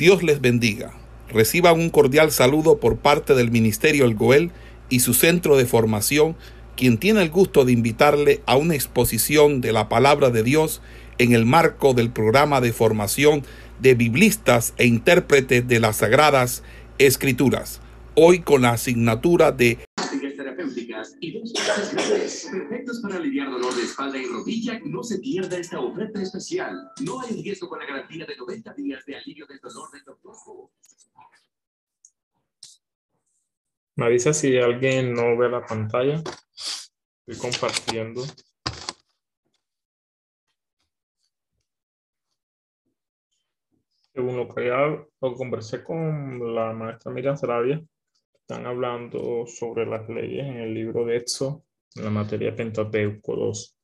Dios les bendiga. Reciban un cordial saludo por parte del Ministerio El Goel y su centro de formación, quien tiene el gusto de invitarle a una exposición de la palabra de Dios en el marco del programa de formación de biblistas e intérpretes de las Sagradas Escrituras, hoy con la asignatura de terapéuticas y dos clases perfectos para aliviar dolor de espalda y rodilla. No se pierda esta oferta especial. No hay riesgo con la garantía de 90 días de alivio del dolor del doctor. Me avisa si alguien no ve la pantalla. Estoy compartiendo. Según lo que ya lo conversé con la maestra Miriam Sarabia, están hablando sobre las leyes en el libro de Éxodo, en la materia Pentateuco 2.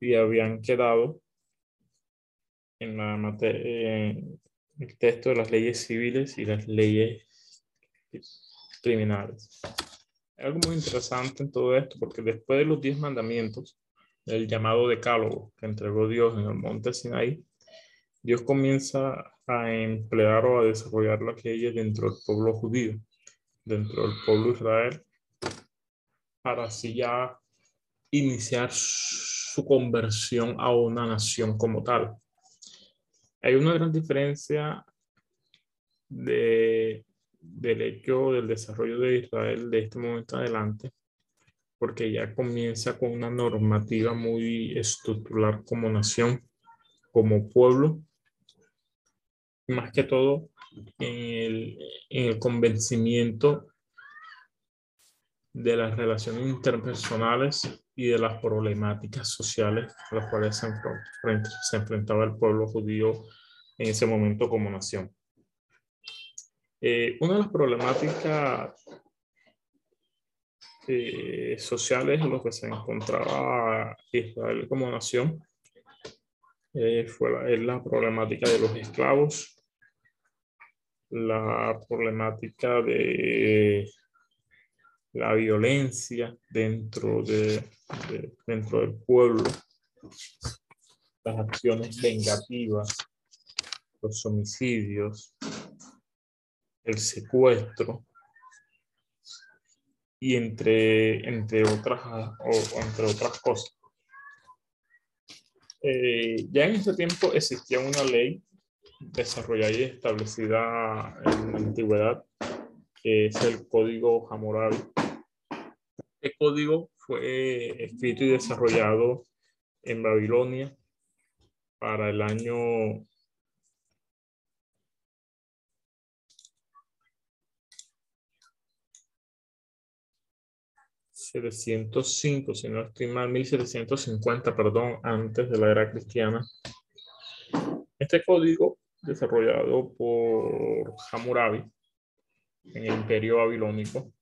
Y habían quedado en la en el texto de las leyes civiles y las leyes criminales. Hay algo muy interesante en todo esto, porque después de los diez mandamientos, el llamado decálogo que entregó Dios en el monte Sinaí, Dios comienza a emplear o a desarrollar las leyes dentro del pueblo judío, dentro del pueblo de Israel, para así ya iniciar su conversión a una nación como tal. Hay una gran diferencia de, del hecho del desarrollo de Israel de este momento adelante, porque ya comienza con una normativa muy estructural como nación, como pueblo, más que todo en el, en el convencimiento de las relaciones interpersonales y de las problemáticas sociales a las cuales se, se enfrentaba el pueblo judío en ese momento como nación. Eh, una de las problemáticas eh, sociales en las que se encontraba Israel como nación eh, fue la, es la problemática de los esclavos, la problemática de la violencia dentro, de, dentro del pueblo, las acciones vengativas, los homicidios, el secuestro y entre, entre, otras, entre otras cosas. Eh, ya en ese tiempo existía una ley desarrollada y establecida en la antigüedad, que es el Código Hammurabi. Este código fue escrito y desarrollado en Babilonia para el año ...705, si no estoy mal, 1750, perdón, antes de la era cristiana. Este código desarrollado por Hammurabi en el imperio babilónico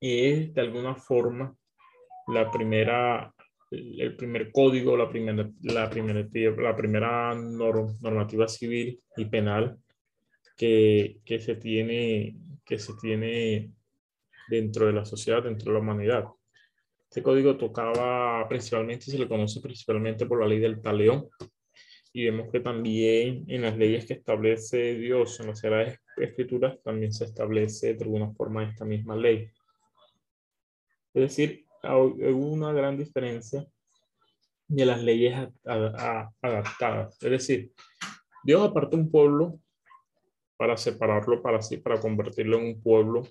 y es de alguna forma la primera el primer código, la primera, la primera, la primera normativa civil y penal que, que, se tiene, que se tiene dentro de la sociedad, dentro de la humanidad. Este código tocaba principalmente, se le conoce principalmente por la ley del taleón, y vemos que también en las leyes que establece Dios en las Sagradas Escrituras también se establece de alguna forma esta misma ley. Es decir, hay una gran diferencia de las leyes adaptadas. Es decir, Dios aparta un pueblo para separarlo para sí, para convertirlo en un pueblo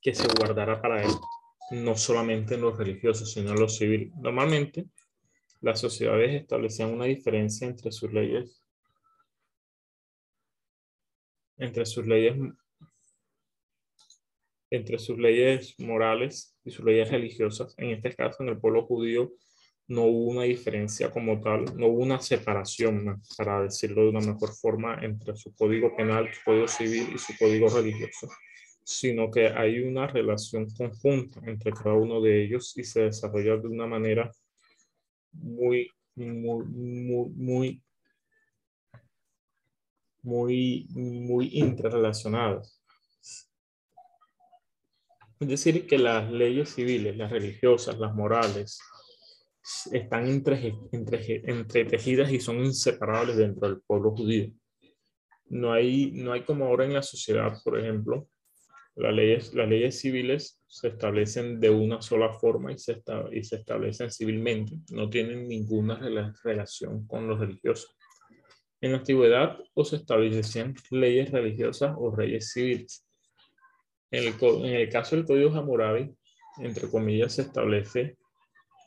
que se guardara para él, no solamente en lo religioso, sino en lo civil. Normalmente, las sociedades establecían una diferencia entre sus leyes, entre sus leyes, entre sus leyes morales y sus leyes religiosas. En este caso, en el pueblo judío, no hubo una diferencia como tal, no hubo una separación, para decirlo de una mejor forma, entre su código penal, su código civil y su código religioso, sino que hay una relación conjunta entre cada uno de ellos y se desarrolla de una manera muy, muy, muy, muy, muy, interrelacionadas. Es decir, que las leyes civiles, las religiosas, las morales están entre, entre, entretejidas y son inseparables dentro del pueblo judío. No hay, no hay como ahora en la sociedad, por ejemplo, las leyes, las leyes civiles se establecen de una sola forma y se, y se establecen civilmente, no tienen ninguna relación con los religiosos. En la antigüedad o se establecían leyes religiosas o reyes civiles. En el, en el caso del Código Hammurabi, entre comillas, se establece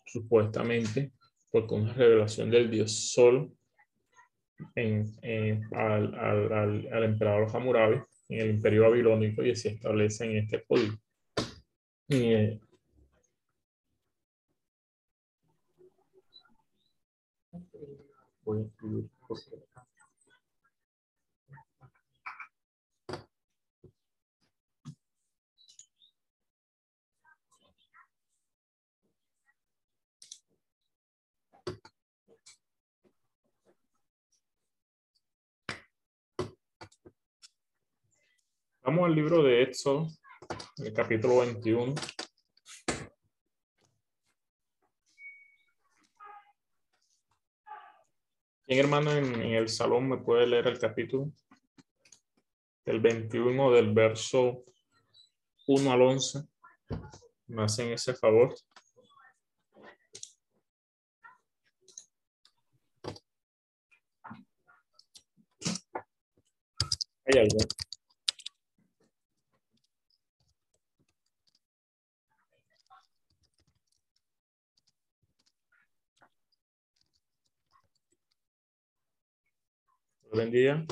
supuestamente porque una revelación del dios Sol en, al, al, al, emperador Hammurabi en el imperio babilónico y se establece en este código. Eh, voy a incluir Vamos al libro de Éxodo, el capítulo 21. ¿Quién hermano en, el salón me puede leer el capítulo? Del 21 del verso 1 al 11. ¿Me hacen ese favor? Hay algo. Bendiga.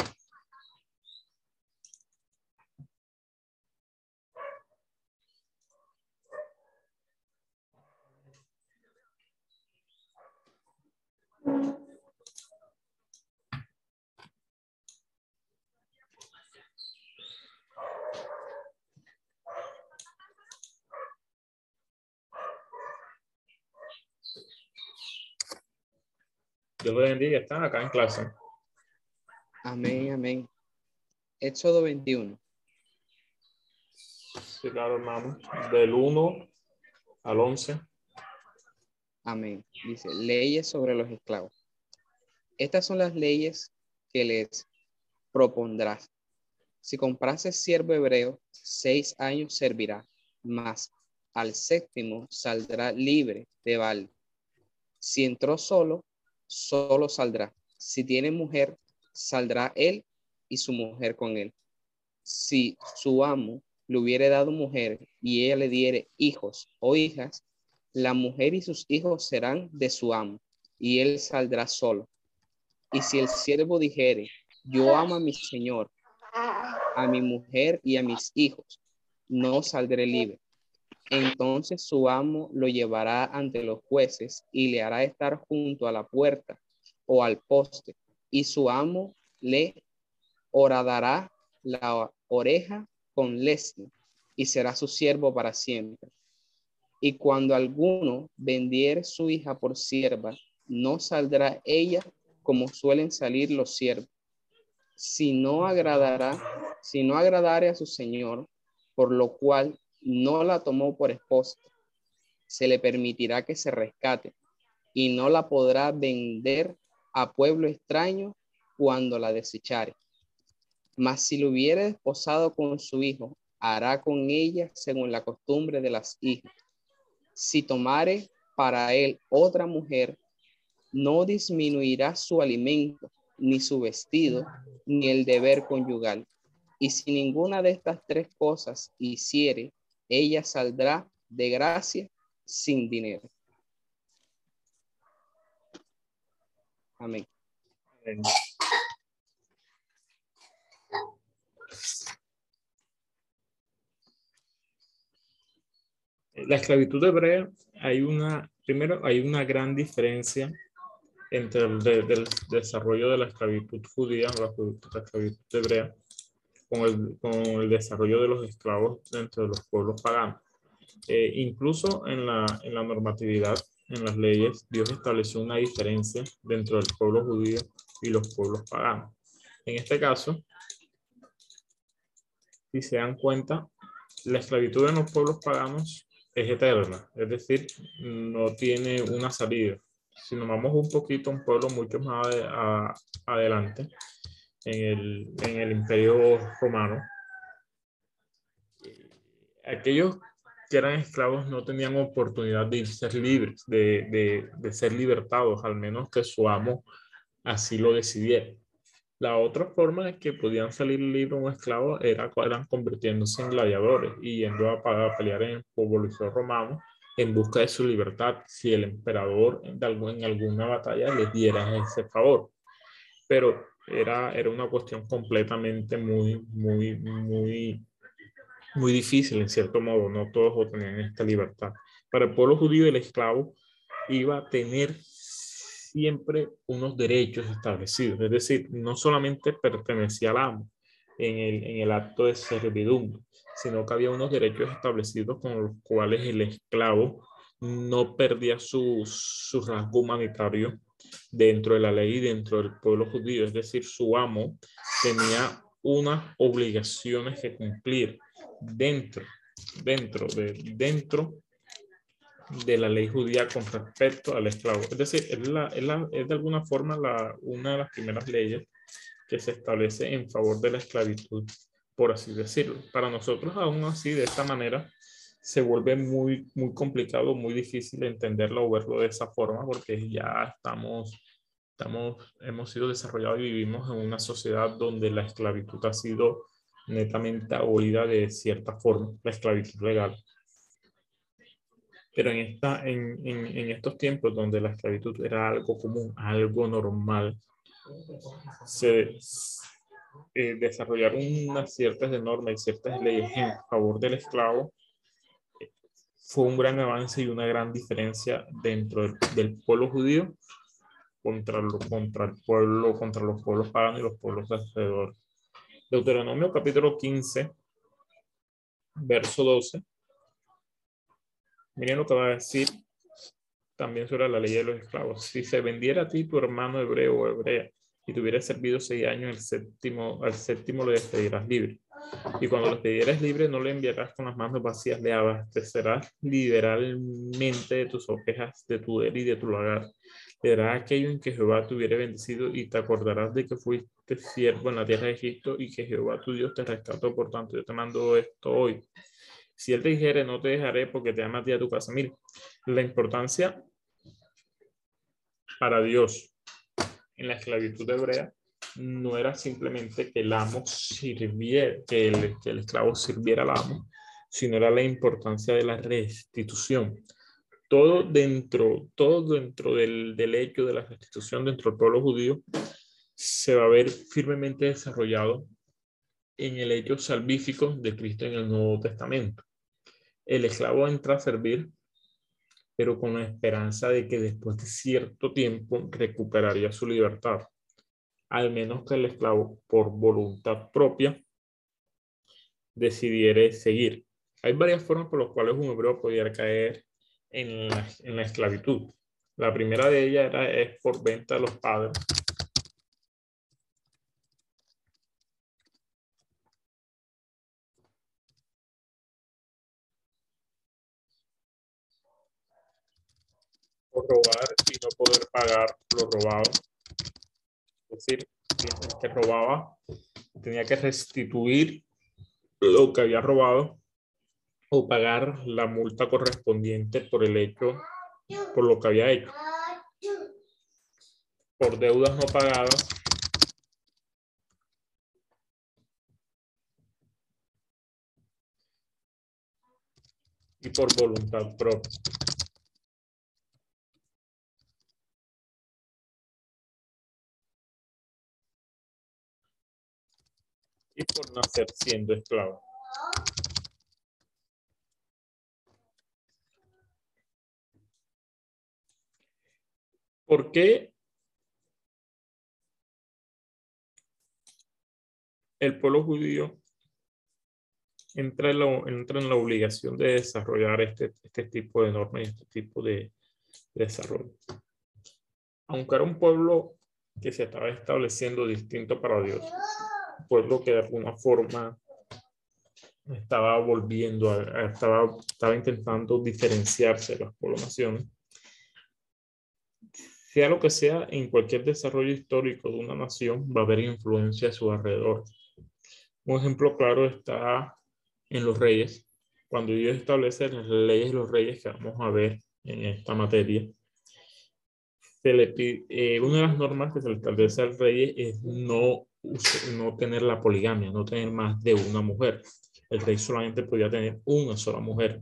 Dios bendiga, están acá en clase. Amén, amén. Éxodo 21. Sí, claro, hermano. Del 1 al 11. Amén. Dice, leyes sobre los esclavos. Estas son las leyes que les propondrás. Si comprases siervo hebreo, seis años servirá, mas al séptimo saldrá libre de val. Si entró solo, solo saldrá. Si tiene mujer, saldrá él y su mujer con él. Si su amo le hubiere dado mujer y ella le diere hijos o hijas, la mujer y sus hijos serán de su amo y él saldrá solo. Y si el siervo dijere, yo amo a mi señor, a mi mujer y a mis hijos, no saldré libre. Entonces su amo lo llevará ante los jueces y le hará estar junto a la puerta o al poste y su amo le horadará la oreja con lesno y será su siervo para siempre. Y cuando alguno vendiere su hija por sierva, no saldrá ella como suelen salir los siervos, si no agradará, si no agradare a su señor, por lo cual no la tomó por esposa, se le permitirá que se rescate y no la podrá vender a pueblo extraño cuando la desechare. Mas si lo hubiere desposado con su hijo, hará con ella según la costumbre de las hijas. Si tomare para él otra mujer, no disminuirá su alimento, ni su vestido, ni el deber conyugal. Y si ninguna de estas tres cosas hiciere, ella saldrá de gracia sin dinero. Amén. La esclavitud hebrea, hay una, primero, hay una gran diferencia entre el, desarrollo de la esclavitud judía, la, la esclavitud hebrea, con el, con el, desarrollo de los esclavos dentro de los pueblos paganos. Eh, incluso en la, en la normatividad en las leyes, Dios estableció una diferencia dentro del pueblo judío y los pueblos paganos. En este caso, si se dan cuenta, la esclavitud en los pueblos paganos es eterna, es decir, no tiene una salida. Si nos vamos un poquito a un pueblo mucho más adelante, en el, en el imperio romano, aquellos que eran esclavos no tenían oportunidad de ser libres, de, de, de ser libertados, al menos que su amo así lo decidiera. La otra forma en que podían salir libres un esclavo era eran convirtiéndose en gladiadores y yendo a, pelear en el pueblo romano en busca de su libertad si el emperador en alguna batalla les diera ese favor. Pero era, era una cuestión completamente muy, muy, muy, muy difícil en cierto modo. No todos tenían esta libertad. Para el pueblo judío el esclavo iba a tener siempre unos derechos establecidos. Es decir, no solamente pertenecía al amo en el, en el acto de servidumbre, sino que había unos derechos establecidos con los cuales el esclavo no perdía su, su rasgo humanitario dentro de la ley y dentro del pueblo judío. Es decir, su amo tenía unas obligaciones que cumplir dentro, dentro de, dentro de la ley judía con respecto al esclavo. Es decir, es, la, es, la, es de alguna forma la, una de las primeras leyes que se establece en favor de la esclavitud, por así decirlo. Para nosotros, aún así, de esta manera, se vuelve muy, muy complicado, muy difícil entenderlo o verlo de esa forma, porque ya estamos, estamos, hemos sido desarrollados y vivimos en una sociedad donde la esclavitud ha sido netamente abolida de cierta forma, la esclavitud legal. Pero en, esta, en, en, en, estos tiempos donde la esclavitud era algo común, algo normal, se eh, desarrollaron unas ciertas normas y ciertas leyes en favor del esclavo. Fue un gran avance y una gran diferencia dentro del, del pueblo judío contra, lo, contra el pueblo, contra los pueblos paganos y los pueblos alrededor. Deuteronomio capítulo 15, verso 12 Miren lo que va a decir también sobre la ley de los esclavos. Si se vendiera a ti tu hermano hebreo o hebrea y te servido seis años, el séptimo, al séptimo lo despedirás libre. Y cuando lo despidieras libre, no le enviarás con las manos vacías, le abastecerás liberalmente de tus ovejas, de tu él y de tu lagar. Darás aquello en que Jehová te hubiera bendecido y te acordarás de que fuiste siervo en la tierra de Egipto y que Jehová tu Dios te rescató. Por tanto, yo te mando esto hoy si él te dijere, no te dejaré porque te ama a a tu casa. Mira, la importancia para Dios en la esclavitud hebrea no era simplemente que el amo sirviera, que el, que el esclavo sirviera al amo, sino era la importancia de la restitución. Todo dentro, todo dentro del, del hecho de la restitución dentro del pueblo judío se va a ver firmemente desarrollado en el hecho salvífico de Cristo en el Nuevo Testamento. El esclavo entra a servir, pero con la esperanza de que después de cierto tiempo recuperaría su libertad, al menos que el esclavo, por voluntad propia, decidiera seguir. Hay varias formas por las cuales un hebreo podía caer en la, esclavitud. La primera de ellas era, es por venta a los padres por robar y no poder pagar lo robado. Es decir, el que robaba tenía que restituir lo que había robado o pagar la multa correspondiente por el hecho, por lo que había hecho. Por deudas no pagadas. Y por voluntad propia. y por nacer siendo esclavo. ¿Por qué el pueblo judío entra en, la, obligación de desarrollar este, este tipo de normas y este tipo de, de desarrollo? Aunque era un pueblo que se estaba estableciendo distinto para Dios, pueblo que de alguna forma estaba volviendo, estaba, estaba intentando diferenciarse de las poblaciones. Sea lo que sea, en cualquier desarrollo histórico de una nación va a haber influencia a su alrededor. Un ejemplo claro está en los reyes. Cuando ellos establecen las leyes de los reyes que vamos a ver en esta materia, se le eh, una de las normas que se le establece al rey es no, no tener la poligamia, no tener más de una mujer. El rey solamente podía tener una sola mujer.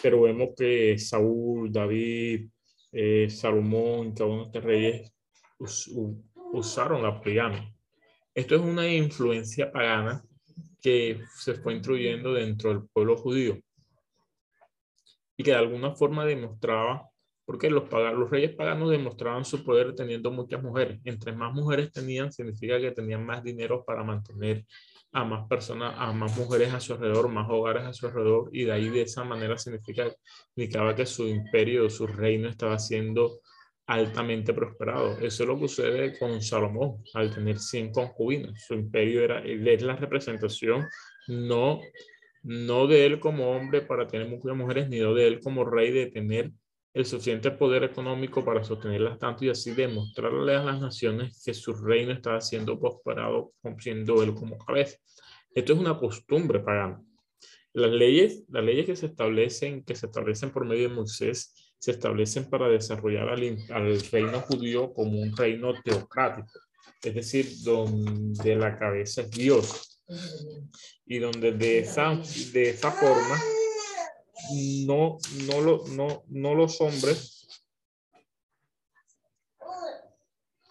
Pero vemos que Saúl, David, eh, Salomón, cada uno de estos reyes usaron la poligamia. Esto es una influencia pagana que se fue instruyendo dentro del pueblo judío y que de alguna forma demostraba, porque los, los reyes paganos demostraban su poder teniendo muchas mujeres. Entre más mujeres tenían, significa que tenían más dinero para mantener a más personas, a más mujeres a su alrededor, más hogares a su alrededor, y de ahí de esa manera significa, significaba que su imperio, su reino estaba siendo altamente prosperado. Eso es lo que sucede con Salomón al tener 100 concubinas. Su imperio era, es la representación no, no de él como hombre para tener muchas mujeres, ni de él como rey de tener el suficiente poder económico para sostenerlas tanto y así demostrarle a las naciones que su reino estaba siendo prosperado siendo él como cabeza. Esto es una costumbre pagana. Las leyes, las leyes que se establecen, que se establecen por medio de Moisés, se establecen para desarrollar al, al reino judío como un reino teocrático, es decir, donde la cabeza es Dios y donde de esa, de esa forma no, no, lo, no, no los hombres,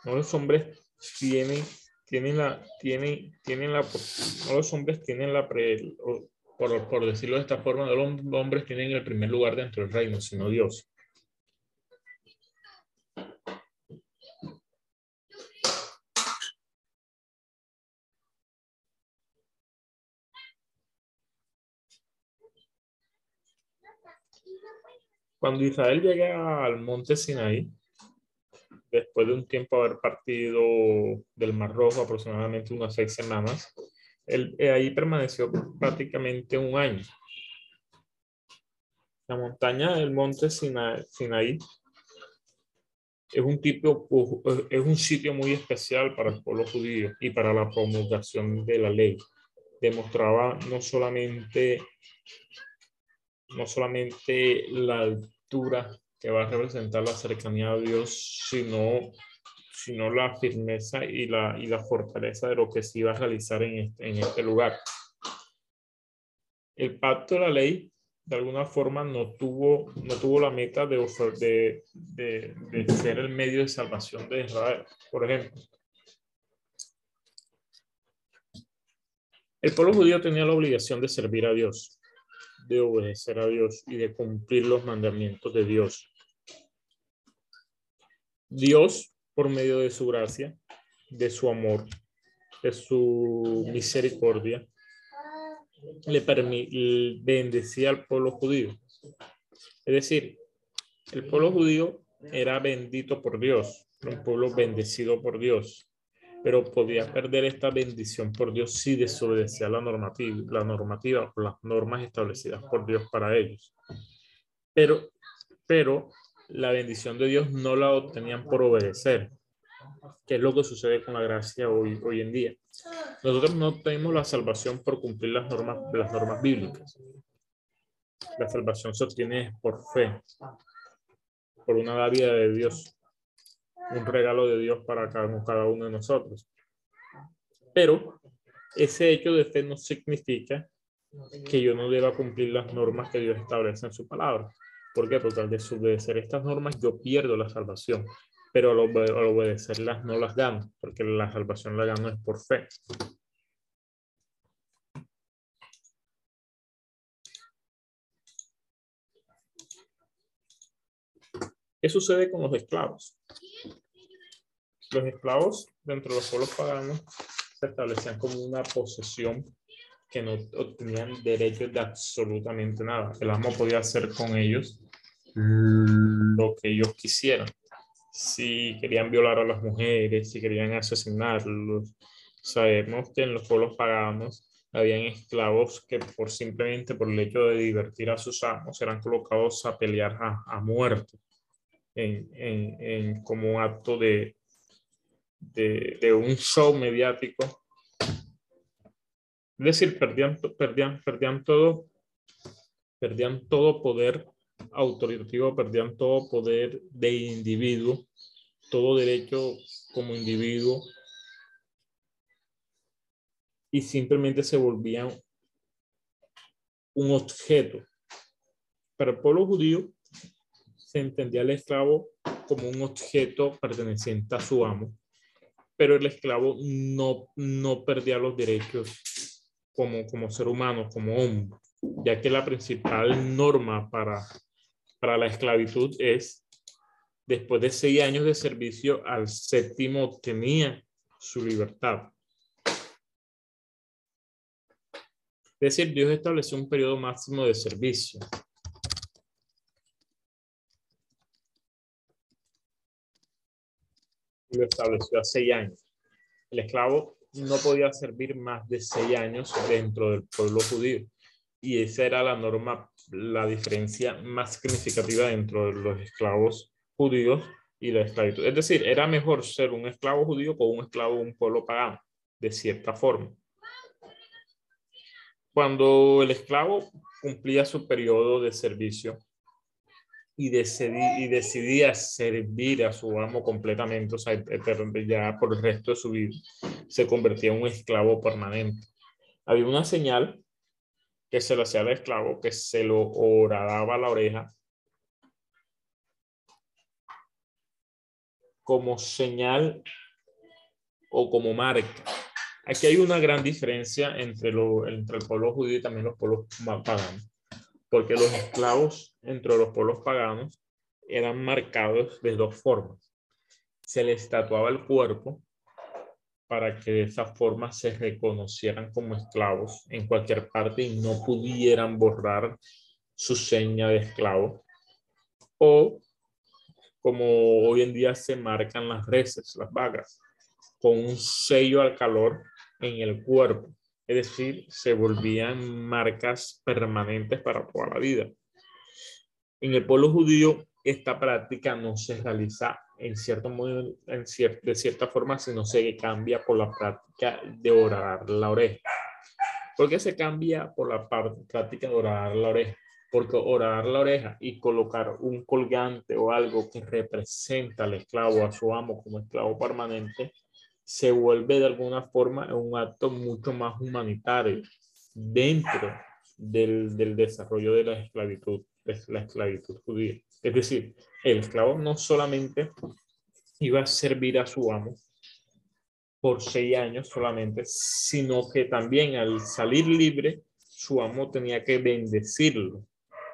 no los hombres tienen, tienen la, tienen, tienen la, no los hombres tienen la, pre, por, por decirlo de esta forma, los hombres tienen el primer lugar dentro del reino, sino Dios. Cuando Israel llega al monte Sinaí, después de un tiempo haber partido del Mar Rojo, aproximadamente unas seis semanas, él, eh, ahí permaneció prácticamente un año. La montaña del monte Sinaí es un, tipo, es un sitio muy especial para el pueblo judío y para la promulgación de la ley. Demostraba no solamente no solamente la altura que va a representar la cercanía a Dios, sino, sino la firmeza y la, y la fortaleza de lo que se iba a realizar en este, en este lugar. El pacto de la ley, de alguna forma, no tuvo, no tuvo la meta de, de, de, de ser el medio de salvación de Israel. Por ejemplo, el pueblo judío tenía la obligación de servir a Dios de obedecer a Dios y de cumplir los mandamientos de Dios. Dios, por medio de su gracia, de su amor, de su misericordia, le bendecía al pueblo judío. Es decir, el pueblo judío era bendito por Dios, un pueblo bendecido por Dios pero podía perder esta bendición por Dios si desobedecía la normativa, la normativa o las normas establecidas por Dios para ellos. Pero, pero la bendición de Dios no la obtenían por obedecer, que es lo que sucede con la gracia hoy, hoy en día. Nosotros no tenemos la salvación por cumplir las normas, las normas bíblicas. La salvación se obtiene por fe, por una vida de Dios un regalo de Dios para cada, uno de nosotros. Pero ese hecho de fe no significa que yo no deba cumplir las normas que Dios establece en su palabra. ¿Por qué? Porque al desobedecer estas normas yo pierdo la salvación, pero al, obedecerlas no las gano, porque la salvación la gano es por fe. ¿Qué sucede con los esclavos? Los esclavos dentro de los pueblos paganos se establecían como una posesión que no obtenían derechos de absolutamente nada. El amo podía hacer con ellos lo que ellos quisieran. Si querían violar a las mujeres, si querían asesinarlos. Sabemos que en los pueblos paganos Habían esclavos que por simplemente por el hecho de divertir a sus amos eran colocados a pelear a, a muerte en, en, en, como un acto de, de, un show mediático. Es decir, perdían, perdían, perdían todo, perdían todo poder autoritativo, perdían todo poder de individuo, todo derecho como individuo y simplemente se volvían un objeto. Para el pueblo judío se entendía el esclavo como un objeto perteneciente a su amo, pero el esclavo no, no perdía los derechos como, como ser humano, como hombre, ya que la principal norma para, para la esclavitud es, después de seis años de servicio, al séptimo tenía su libertad. Es decir, Dios estableció un periodo máximo de servicio. Lo estableció a seis años. El esclavo no podía servir más de seis años dentro del pueblo judío. Y esa era la norma, la diferencia más significativa dentro de los esclavos judíos y la esclavitud. Es decir, era mejor ser un esclavo judío que un esclavo de un pueblo pagano, de cierta forma. Cuando el esclavo cumplía su periodo de servicio y, decidí, y decidía servir a su amo completamente, o sea, ya por el resto de su vida, se convertía en un esclavo permanente. Había una señal que se lo hacía al esclavo, que se lo horadaba a la oreja como señal o como marca Aquí hay una gran diferencia entre, lo, entre el pueblo judío y también los pueblos paganos, porque los esclavos entre los pueblos paganos eran marcados de dos formas. Se les tatuaba el cuerpo para que de esa forma se reconocieran como esclavos en cualquier parte y no pudieran borrar su seña de esclavo. O como hoy en día se marcan las reses, las vagas, con un sello al calor en el cuerpo, es decir, se volvían marcas permanentes para toda la vida. En el pueblo judío, esta práctica no se realiza en cierto modo, en de cierta forma, sino se cambia por la práctica de orar la oreja. ¿Por qué se cambia por la práctica de orar la oreja? Porque orar la oreja y colocar un colgante o algo que representa al esclavo, a su amo como esclavo permanente, se vuelve de alguna forma un acto mucho más humanitario dentro del, desarrollo de la esclavitud, la esclavitud judía. Es decir, el esclavo no solamente iba a servir a su amo por seis años solamente, sino que también al salir libre, su amo tenía que bendecirlo.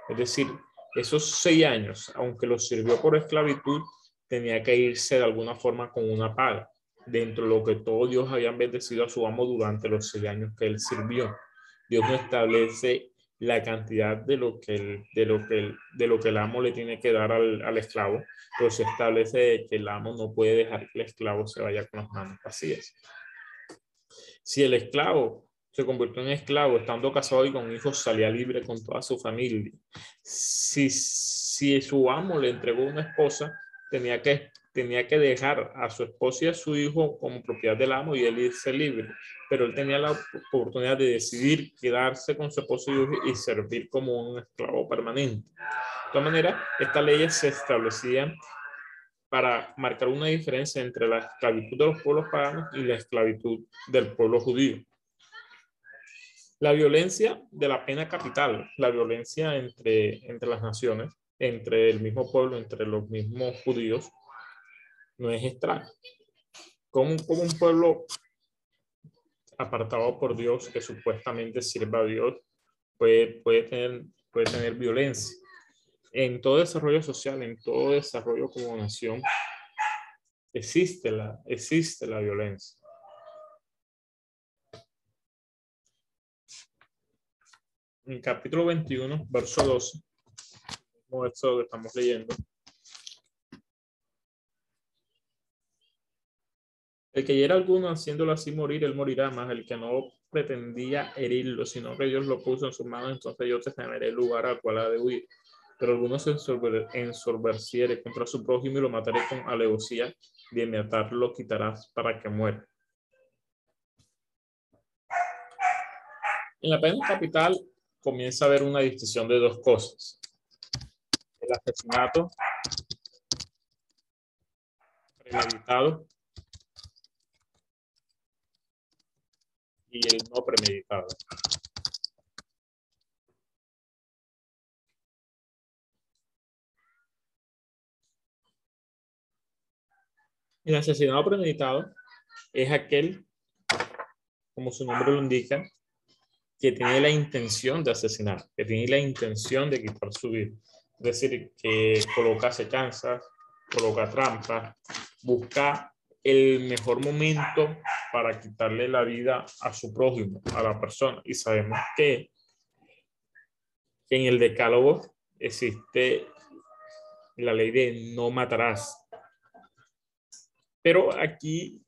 Es decir, esos seis años, aunque lo sirvió por esclavitud, tenía que irse de alguna forma con una paga dentro de lo que todo Dios había bendecido a su amo durante los seis años que él sirvió. Dios no establece la cantidad de lo que el, de lo que el, de lo que el amo le tiene que dar al, al esclavo, pero se establece que el amo no puede dejar que el esclavo se vaya con las manos vacías. Si el esclavo se convirtió en esclavo estando casado y con hijos, salía libre con toda su familia. Si, si su amo le entregó una esposa, tenía que tenía que dejar a su esposa y a su hijo como propiedad del amo y él irse libre. Pero él tenía la oportunidad de decidir quedarse con su esposa y servir como un esclavo permanente. De todas maneras, estas leyes se establecían para marcar una diferencia entre la esclavitud de los pueblos paganos y la esclavitud del pueblo judío. La violencia de la pena capital, la violencia entre, entre las naciones, entre el mismo pueblo, entre los mismos judíos, no es extraño. Como, un pueblo apartado por Dios, que supuestamente sirva a Dios, puede, puede, tener, puede tener violencia. En todo desarrollo social, en todo desarrollo como nación, existe la, existe la violencia. En capítulo 21, verso 12, como esto que estamos leyendo, El que hiera alguno haciéndolo así morir, él morirá, más el que no pretendía herirlo, sino que Dios lo puso en sus manos, entonces yo te teneré el lugar al cual ha de huir. Pero alguno se ensorberciere contra su prójimo y lo mataré con alevosía, de matar lo quitarás para que muera. En la pena capital comienza a haber una distinción de dos cosas. El asesinato premeditado y el no premeditado. El asesinato premeditado es aquel, como su nombre lo indica, que tiene la intención de asesinar, que tiene la intención de quitar su vida. Es decir, que coloca acechanzas, coloca trampas, busca el mejor momento para quitarle la vida a su prójimo, a la persona. Y sabemos que en el decálogo existe la ley de no matarás. Pero aquí,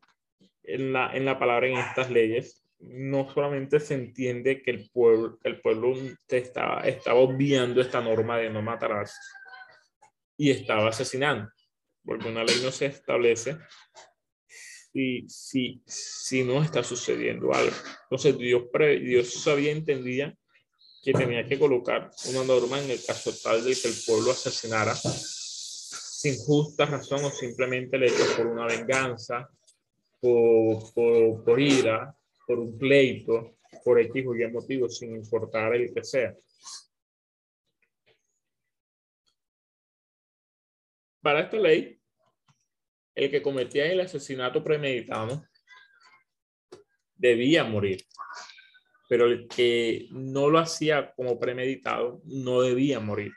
en la, en la palabra, en estas leyes, no solamente se entiende que el pueblo, el pueblo estaba, estaba obviando esta norma de no matarás y estaba asesinando, porque una ley no se establece si, no está sucediendo algo. Entonces Dios, Dios sabía, entendía que tenía que colocar una norma en el caso tal de que el pueblo asesinara sin justa razón o simplemente le hecho por una venganza, por, por, por ira, por un pleito, por X o Y motivo, sin importar el que sea. Para esta ley, el que cometía el asesinato premeditado debía morir, pero el que no lo hacía como premeditado no debía morir.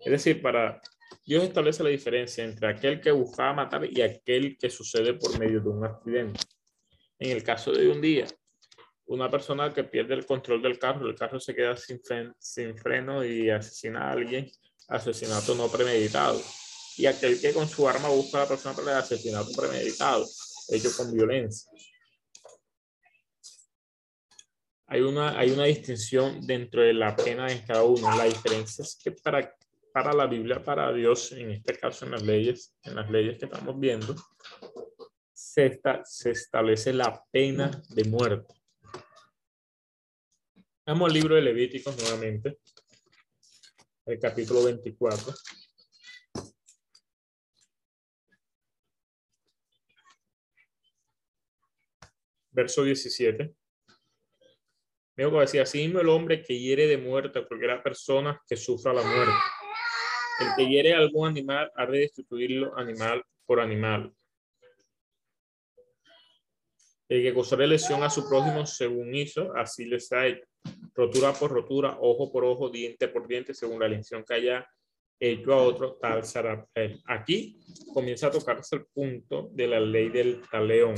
Es decir, para Dios establece la diferencia entre aquel que buscaba matar y aquel que sucede por medio de un accidente. En el caso de un día, una persona que pierde el control del carro, el carro se queda sin, sin freno y asesina a alguien, asesinato no premeditado. Y aquel que con su arma busca a la persona para el asesinato premeditado, hecho con violencia. Hay una, hay una distinción dentro de la pena en cada uno. La diferencia es que para, para la Biblia, para Dios, en este caso en las leyes, en las leyes que estamos viendo, se, se establece la pena de muerte. Vamos al libro de Levíticos nuevamente, el capítulo 24. Verso 17. Veo que decía, así mismo el hombre que hiere de muerte a cualquiera persona que sufra la muerte. El que hiere a algún animal ha de destituirlo animal por animal. El que causará lesión a su prójimo según hizo, así les ha hecho rotura por rotura, ojo por ojo, diente por diente, según la lesión que haya hecho a otro, tal será él. Aquí comienza a tocarse el punto de la ley del taleón.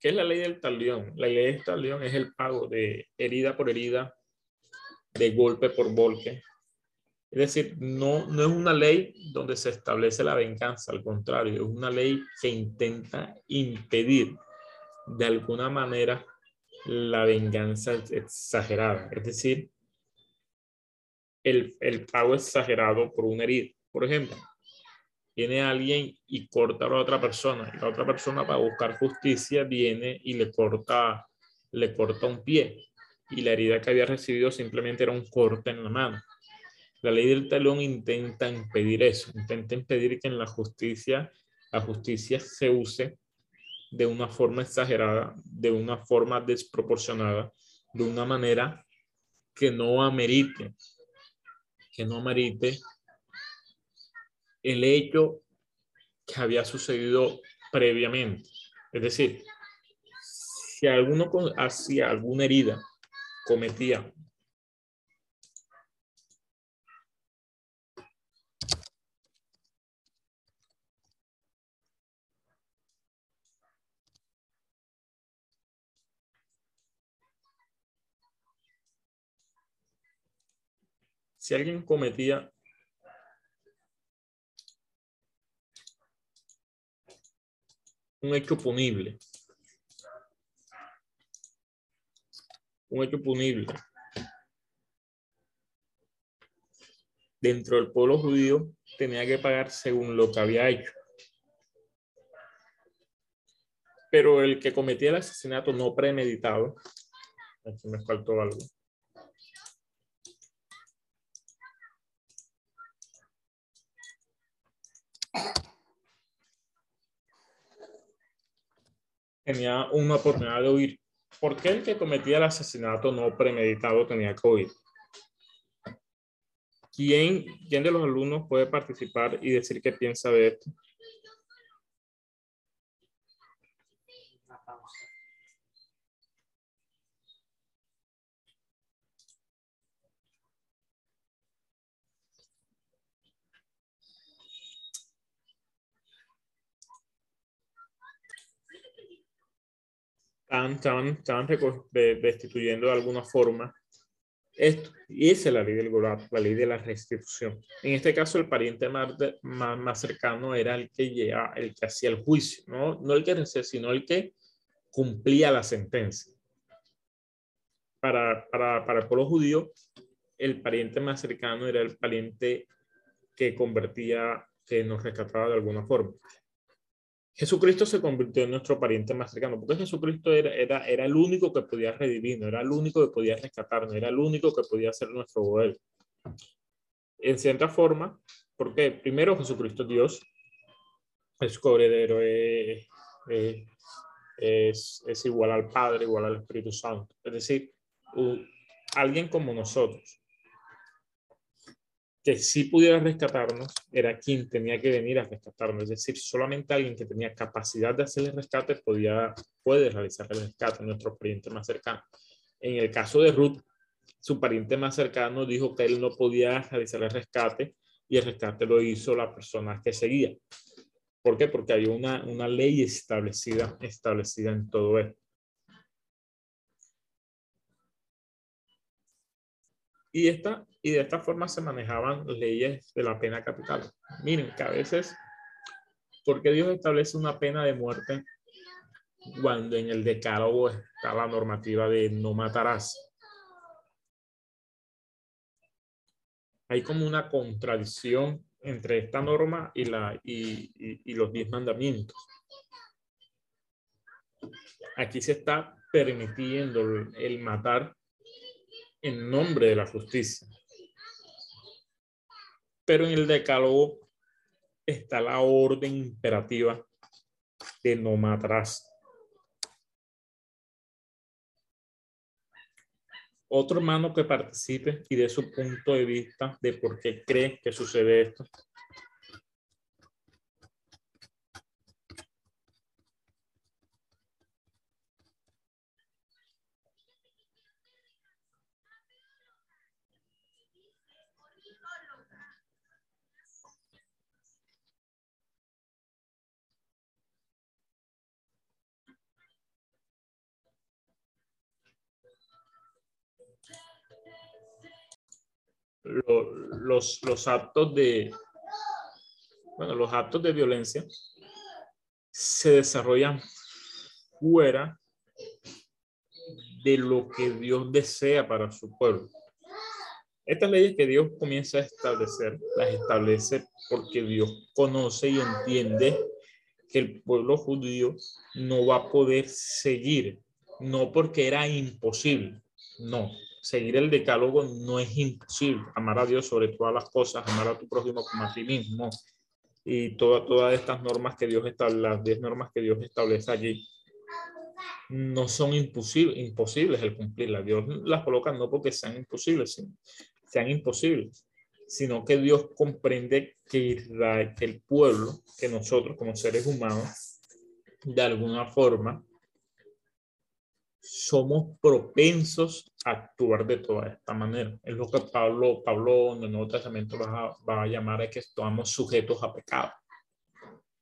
¿Qué es la ley del talión? La ley del talión es el pago de herida por herida, de golpe por golpe, es decir, no, no es una ley donde se establece la venganza, al contrario, es una ley que intenta impedir de alguna manera la venganza exagerada, es decir, el, el pago exagerado por una herida. Por ejemplo, viene alguien y corta a la otra persona, y la otra persona para buscar justicia viene y le corta, le corta un pie, y la herida que había recibido simplemente era un corte en la mano. La ley del talón intenta impedir eso, intenta impedir que en la justicia, la justicia se use de una forma exagerada, de una forma desproporcionada, de una manera que no amerite, que no amerite el hecho que había sucedido previamente. Es decir, si alguno hacía alguna herida, cometía si alguien cometía un hecho punible, un hecho punible dentro del pueblo judío tenía que pagar según lo que había hecho. Pero el que cometía el asesinato no premeditado, aquí me faltó algo. Tenía una oportunidad de huir. ¿Por qué el que cometía el asesinato no premeditado tenía que huir? ¿Quién, ¿Quién de los alumnos puede participar y decir qué piensa de esto? Están, están, destituyendo de alguna forma esto. Y esa es la ley del Gorat, la ley de la restitución. En este caso, el pariente más, más, cercano era el que, lleva, el que hacía el juicio, ¿no? no el que sino el que cumplía la sentencia. Para, para, para el pueblo judío, el pariente más cercano era el pariente que convertía, que nos rescataba de alguna forma. Jesucristo se convirtió en nuestro pariente más cercano, porque Jesucristo era, era, era el único que podía redimirnos, era el único que podía rescatarnos, era el único que podía ser nuestro Goel. En cierta forma, porque primero Jesucristo es Dios, es coheredero, es, es, es, igual al Padre, igual al Espíritu Santo. Es decir, alguien como nosotros, que si pudiera rescatarnos era quien tenía que venir a rescatarnos. Es decir, solamente alguien que tenía capacidad de hacer el rescate podía, puede realizar el rescate, nuestro pariente más cercano. En el caso de Ruth, su pariente más cercano dijo que él no podía realizar el rescate y el rescate lo hizo la persona que seguía. ¿Por qué? Porque había una, una ley establecida, establecida en todo esto. Y, esta, y de esta forma se manejaban leyes de la pena capital. Miren que a veces, ¿por qué Dios establece una pena de muerte cuando en el decálogo está la normativa de no matarás? Hay como una contradicción entre esta norma y, la, y los diez mandamientos. Aquí se está permitiendo el matar en nombre de la justicia. Pero en el decálogo está la orden imperativa de no matarás. Otro hermano que participe y de su punto de vista de por qué cree que sucede esto. Los, los actos de, bueno, los actos de violencia se desarrollan fuera de lo que Dios desea para su pueblo. Estas leyes que Dios comienza a establecer, las establece porque Dios conoce y entiende que el pueblo judío no va a poder seguir, no porque era imposible, no, seguir el decálogo no es imposible. Amar a Dios sobre todas las cosas, amar a tu prójimo como a ti mismo. Y todas estas normas que Dios establece, las 10 normas que Dios establece allí, no son imposibles, imposibles el cumplirlas. Dios las coloca no porque sean imposibles, sino, sean imposibles, sino que Dios comprende que, que el pueblo, que nosotros como seres humanos, de alguna forma, somos propensos actuar de toda esta manera. Es lo que Pablo, Pablo en el Nuevo Testamento va a, va a llamar a que estamos sujetos a pecado.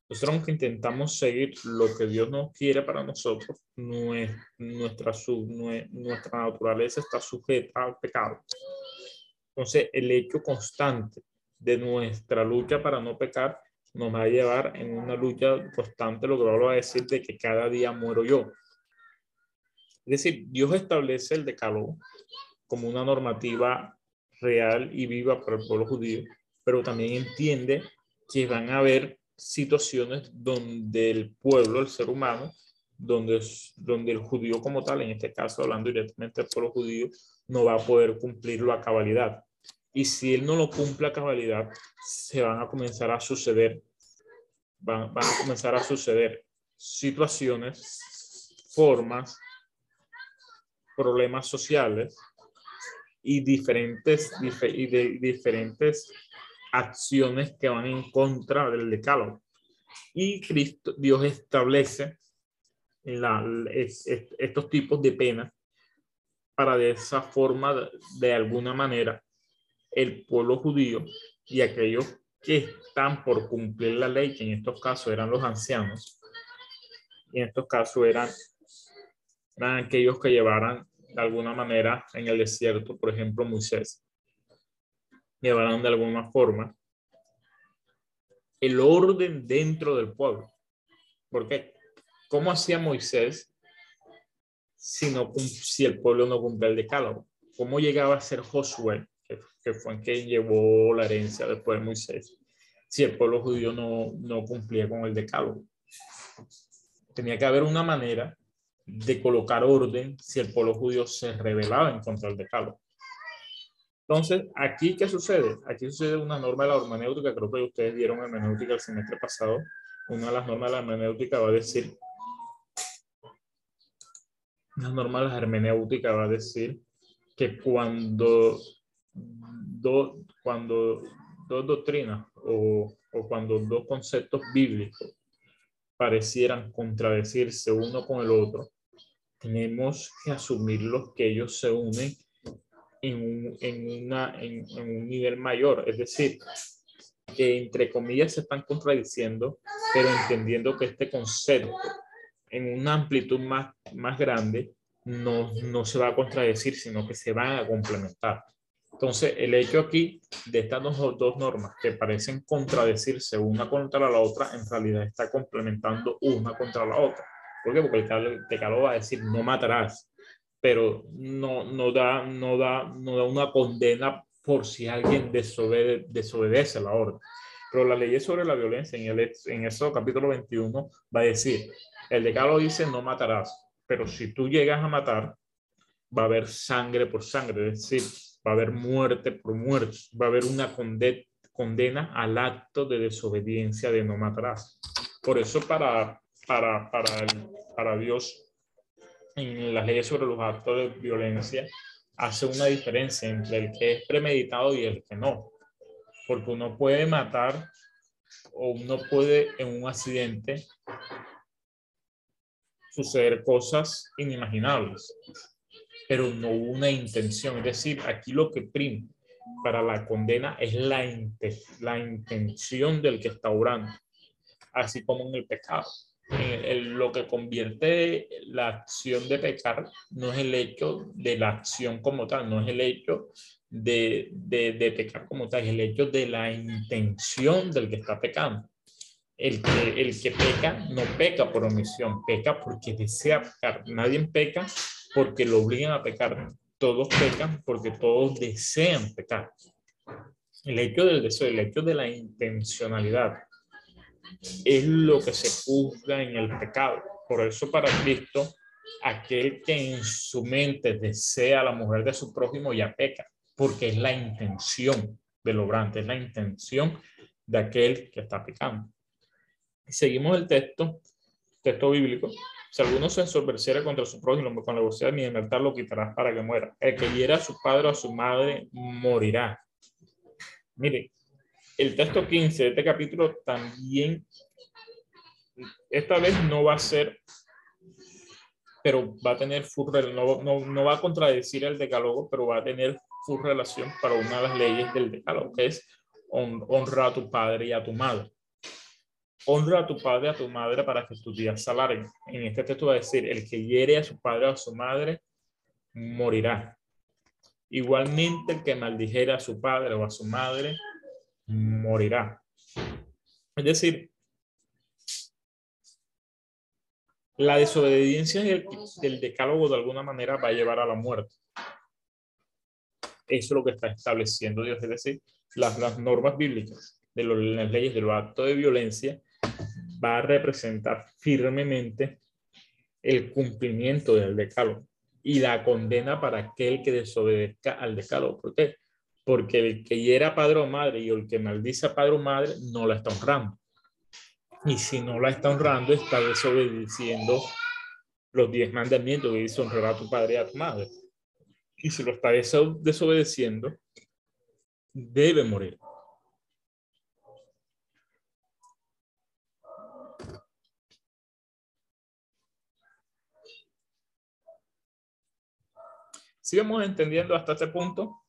Nosotros aunque intentamos seguir lo que Dios nos quiere para nosotros, nuestra, nuestra naturaleza está sujeta al pecado. Entonces, el hecho constante de nuestra lucha para no pecar nos va a llevar en una lucha constante, lo que Pablo va a decir de que cada día muero yo. Es decir, Dios establece el decálogo como una normativa real y viva para el pueblo judío, pero también entiende que van a haber situaciones donde el pueblo, el ser humano, donde, donde el judío como tal, en este caso hablando directamente del pueblo judío, no va a poder cumplirlo a cabalidad. Y si él no lo cumple a cabalidad, se van a comenzar a suceder, van, van a comenzar a suceder situaciones, formas, problemas sociales y diferentes, y de, diferentes acciones que van en contra del decálogo. Y Cristo, Dios establece estos tipos de penas para de esa forma, de, alguna manera, el pueblo judío y aquellos que están por cumplir la ley, que en estos casos eran los ancianos, y en estos casos eran, eran aquellos que llevaran de alguna manera en el desierto, por ejemplo, Moisés, llevaran de alguna forma el orden dentro del pueblo. Porque, ¿cómo hacía Moisés si, no, si el pueblo no cumplía el decálogo? ¿Cómo llegaba a ser Josué, que, que fue quien llevó la herencia después de Moisés, si el pueblo judío no, no cumplía con el decálogo? Tenía que haber una manera de colocar orden si el pueblo judío se rebelaba en contra del decálogo. Entonces, ¿aquí qué sucede? Aquí sucede una norma de la hermenéutica, creo que ustedes vieron hermenéutica el semestre pasado. Una de las normas de la hermenéutica va a decir, una norma de la hermenéutica va a decir que cuando, do, cuando dos doctrinas o, o cuando dos conceptos bíblicos parecieran contradecirse uno con el otro, tenemos que asumir los que ellos se unen en un, en, una, en, un nivel mayor. Es decir, que entre comillas se están contradiciendo, pero entendiendo que este concepto en una amplitud más, más grande no, no se va a contradecir, sino que se van a complementar. Entonces, el hecho aquí de estas dos, dos, normas que parecen contradecirse una contra la otra, en realidad está complementando una contra la otra. Porque el decálogo va a decir no matarás, pero no, no, da, no, da, no da una condena por si alguien desobede, desobedece la orden. Pero la ley sobre la violencia en, el, en eso capítulo 21 va a decir, el decálogo dice no matarás, pero si tú llegas a matar, va a haber sangre por sangre, es decir, va a haber muerte por muerte, va a haber una condena al acto de desobediencia de no matarás. Por eso para para, para, para Dios en las leyes sobre los actos de violencia hace una diferencia entre el que es premeditado y el que no. Porque uno puede matar o uno puede en un accidente suceder cosas inimaginables, pero no una intención. Es decir, aquí lo que prima para la condena es la, la intención del que está orando, así como en el pecado lo que convierte la acción de pecar no es el hecho de la acción como tal, no es el hecho de, de, de, pecar como tal, es el hecho de la intención del que está pecando. El que, el que peca no peca por omisión, peca porque desea pecar. Nadie peca porque lo obligan a pecar. Todos pecan porque todos desean pecar. El hecho del deseo, el hecho de la intencionalidad, es lo que se juzga en el pecado. Por eso para Cristo, aquel que en su mente desea a la mujer de su prójimo ya peca, porque es la intención del obrante, es la intención de aquel que está pecando. Y seguimos el texto, texto bíblico. Si alguno se ensoberbeciera contra su prójimo con velocidad ni en lo quitarás para que muera. El que hiera a su padre o a su madre morirá. Mire, el texto 15 de este capítulo también, esta vez no va a ser, pero va a tener full, no, no, no va a contradecir el decálogo, pero va a tener full relación para una de las leyes del decálogo, que es honra a tu padre y a tu madre. Honra a tu padre y a tu madre para que tus días se alarguen. En este texto va a decir, el que hiere a su padre o a su madre morirá. Igualmente el que maldijera a su padre o a su madre morirá. Es decir, la desobediencia del, decálogo de alguna manera va a llevar a la muerte. Eso es lo que está estableciendo Dios. Es decir, las, las normas bíblicas de las leyes de los actos de violencia va a representar firmemente el cumplimiento del decálogo y la condena para aquel que desobedezca al decálogo. ¿Por qué? Porque el que hiera padre o madre y el que maldice a padre o madre no la está honrando. Y si no la está honrando, está desobedeciendo los diez mandamientos que dice honrar a tu padre y a tu madre. Y si lo está desobedeciendo, debe morir. Si vamos entendiendo hasta este punto?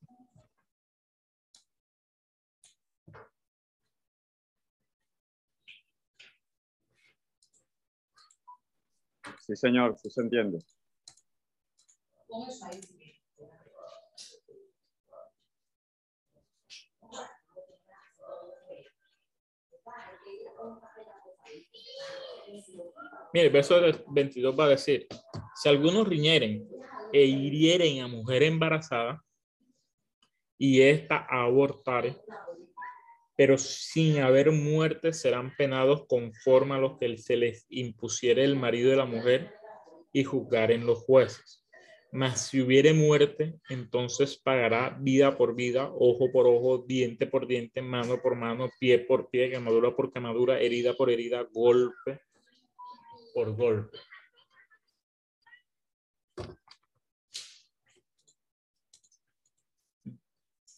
Sí, señor, sí se entiende. Mire, el verso 22 va a decir, si algunos riñeren e hirieren a mujer embarazada y ésta abortare, pero sin haber muerte serán penados conforme a lo que se les impusiere el marido de la mujer y juzgar en los jueces. Mas si hubiere muerte, entonces pagará vida por vida, ojo por ojo, diente por diente, mano por mano, pie por pie, quemadura por quemadura, herida por herida, golpe por golpe.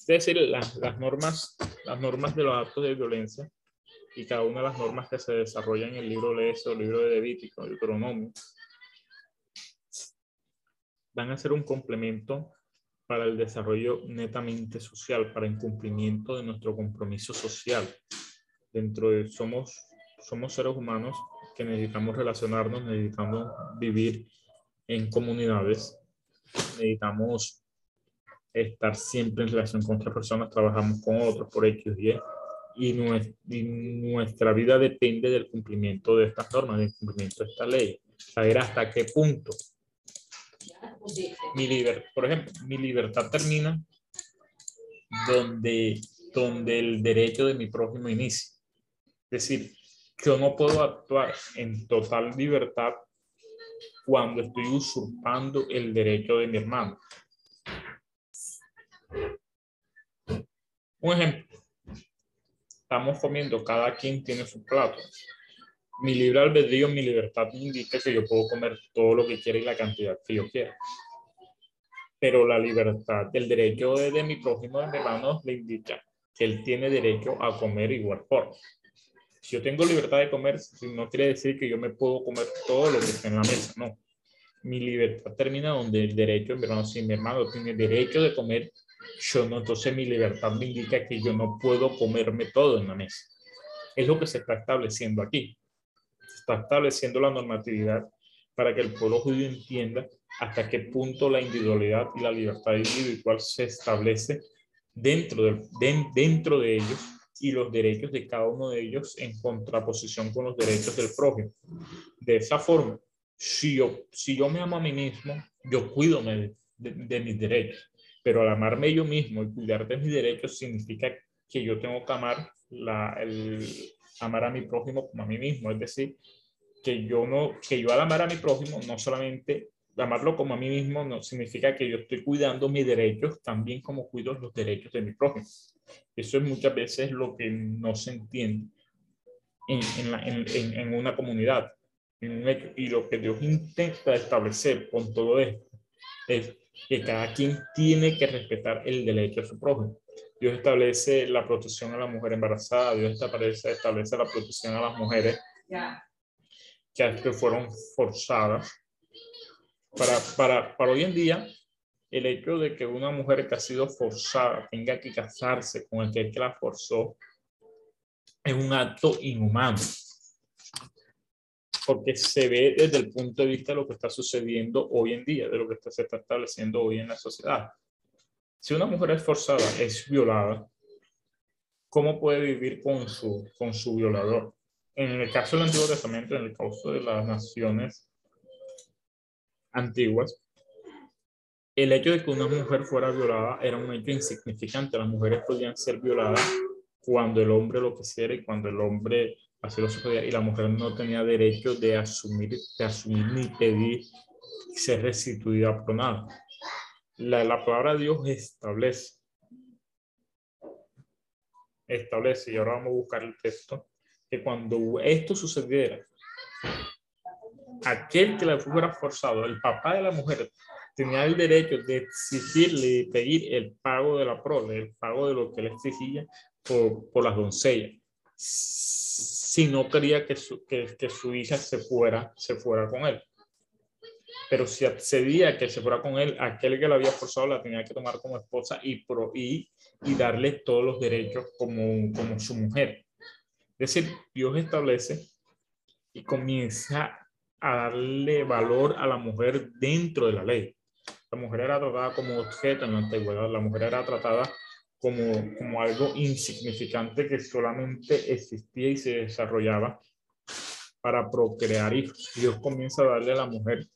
Es decir, las, normas, las normas de los actos de violencia y cada una de las normas que se desarrollan en el libro de eso, el libro de Levítico, el pronomio, van a ser un complemento para el desarrollo netamente social, para el cumplimiento de nuestro compromiso social. Dentro de somos, somos seres humanos que necesitamos relacionarnos, necesitamos vivir en comunidades, necesitamos estar siempre en relación con otras personas, trabajamos con otros por X y y nuestra vida depende del cumplimiento de estas normas, del cumplimiento de esta ley. Saber hasta qué punto mi libertad, por ejemplo, mi libertad termina donde, donde el derecho de mi prójimo inicia. Es decir, yo no puedo actuar en total libertad cuando estoy usurpando el derecho de mi hermano. Un ejemplo. Estamos comiendo, cada quien tiene su plato. Mi libre albedrío, mi libertad me indica que yo puedo comer todo lo que quiera y la cantidad que yo quiera. Pero la libertad, el derecho de, mi prójimo, de hermano, le indica que él tiene derecho a comer igual forma. Si yo tengo libertad de comer, no quiere decir que yo me puedo comer todo lo que está en la mesa, no. Mi libertad termina donde el derecho, mi hermano, si mi hermano tiene derecho de comer yo no, entonces mi libertad me indica que yo no puedo comerme todo en la mesa. Es lo que se está estableciendo aquí. Se está estableciendo la normatividad para que el pueblo judío entienda hasta qué punto la individualidad y la libertad individual se establece dentro de, dentro de ellos y los derechos de cada uno de ellos en contraposición con los derechos del prójimo. De esa forma, si yo, si yo me amo a mí mismo, yo cuido de, de mis derechos. Pero al amarme yo mismo y cuidar de mis derechos significa que yo tengo que amar, la, el, amar a mi prójimo como a mí mismo. Es decir, que yo, no, que yo al amar a mi prójimo no solamente amarlo como a mí mismo no significa que yo estoy cuidando mis derechos también como cuido los derechos de mi prójimo. Eso es muchas veces lo que no se entiende en, en, en, en una comunidad. y lo que Dios intenta establecer con todo esto es que cada quien tiene que respetar el derecho de su prójimo. Dios establece la protección a la mujer embarazada, Dios establece, establece la protección a las mujeres que, fueron forzadas. Para, para, para hoy en día, el hecho de que una mujer que ha sido forzada tenga que casarse con el que la forzó es un acto inhumano porque se ve desde el punto de vista de lo que está sucediendo hoy en día, de lo que se está estableciendo hoy en la sociedad. Si una mujer es forzada, es violada, ¿cómo puede vivir con su, con su violador? En el caso del Antiguo Testamento, en el caso de las naciones antiguas, el hecho de que una mujer fuera violada era un hecho insignificante. Las mujeres podían ser violadas cuando el hombre lo quisiera y cuando el hombre así lo sucedía y la mujer no tenía derecho de asumir, de asumir ni pedir ser restituida por nada. La, la palabra de Dios establece, establece, y ahora vamos a buscar el texto, que cuando esto sucediera, aquel que la fuera forzado, el papá de la mujer, tenía el derecho de exigirle y pedir el pago de la prole, el pago de lo que le exigía por, por las doncellas, si no quería que su, que, que su hija se fuera, se fuera con él. Pero si accedía a que se fuera con él, aquel que la había forzado la tenía que tomar como esposa y, pro, y, y darle todos los derechos como, como su mujer. Es decir, Dios establece y comienza a darle valor a la mujer dentro de la ley. La mujer era tratada como objeto en la antigüedad, la mujer era tratada como, como algo insignificante que solamente existía y se desarrollaba para procrear hijos. Dios comienza a darle a la mujer,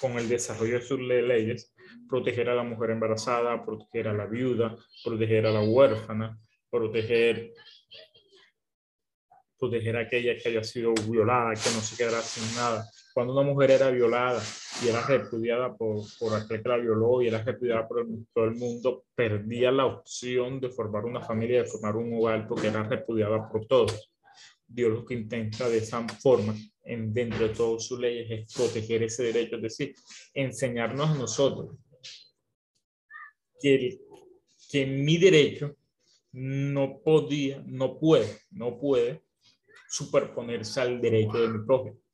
con el desarrollo de sus leyes, proteger a la mujer embarazada, proteger a la viuda, proteger a la huérfana, proteger proteger a aquella que haya sido violada, que no se quedara sin nada. Cuando una mujer era violada y era repudiada por, por aquel que la y era repudiada por el, todo el mundo, perdía la opción de formar una familia, de formar un hogar, porque era repudiada por todos. Dios lo que intenta de esa forma, en, dentro de todas sus leyes, es proteger ese derecho, es decir, enseñarnos a nosotros que, el, que mi derecho no podía, no puede, no puede superponerse al derecho de mi prójimo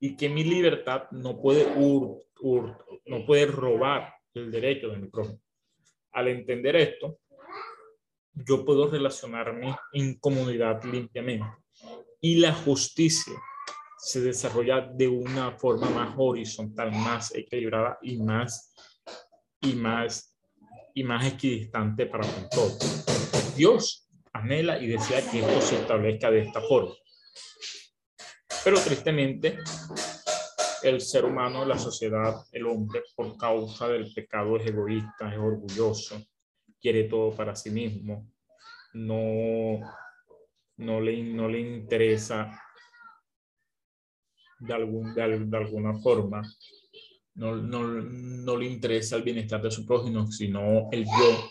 y que mi libertad no puede, ur, ur, no puede robar el derecho de mi prójimo. Al entender esto, yo puedo relacionarme en comunidad limpiamente y la justicia se desarrolla de una forma más horizontal, más equilibrada y más y más y más equidistante para con todos. Dios anhela y desea que esto se establezca de esta forma. Pero tristemente, el ser humano, la sociedad, el hombre, por causa del pecado es egoísta, es orgulloso, quiere todo para sí mismo, no, no, le, no le interesa de, algún, de, de alguna forma, no, no, no le interesa el bienestar de su prójimo, sino el yo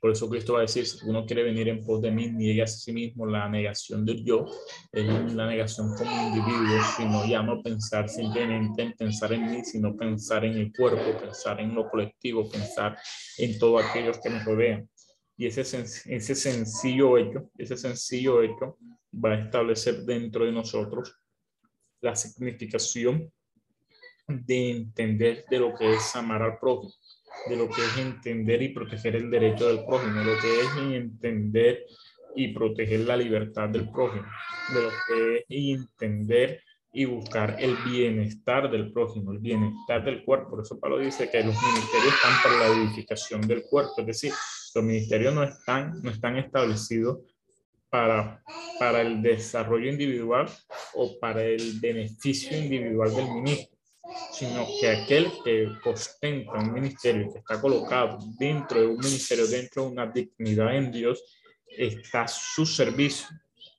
por eso Cristo va a decir, si uno quiere venir en pos de mí, niegue a sí mismo la negación del yo, es la negación como individuo, sino ya no pensar simplemente en pensar en mí, sino pensar en el cuerpo, pensar en lo colectivo, pensar en todos aquellos que nos rodean. Y ese, ese sencillo hecho, ese sencillo hecho va a establecer dentro de nosotros la significación de entender de lo que es amar al prójimo de lo que es entender y proteger el derecho del prójimo, lo que es entender y proteger la libertad del prójimo, de lo que es entender y buscar el bienestar del prójimo, el bienestar del cuerpo. Por eso Pablo dice que los ministerios están para la edificación del cuerpo, es decir, los ministerios no están, no están establecidos para, para el desarrollo individual o para el beneficio individual del ministro, sino que aquel que ostenta un ministerio, que está colocado dentro de un ministerio, dentro de una dignidad en Dios, está su servicio,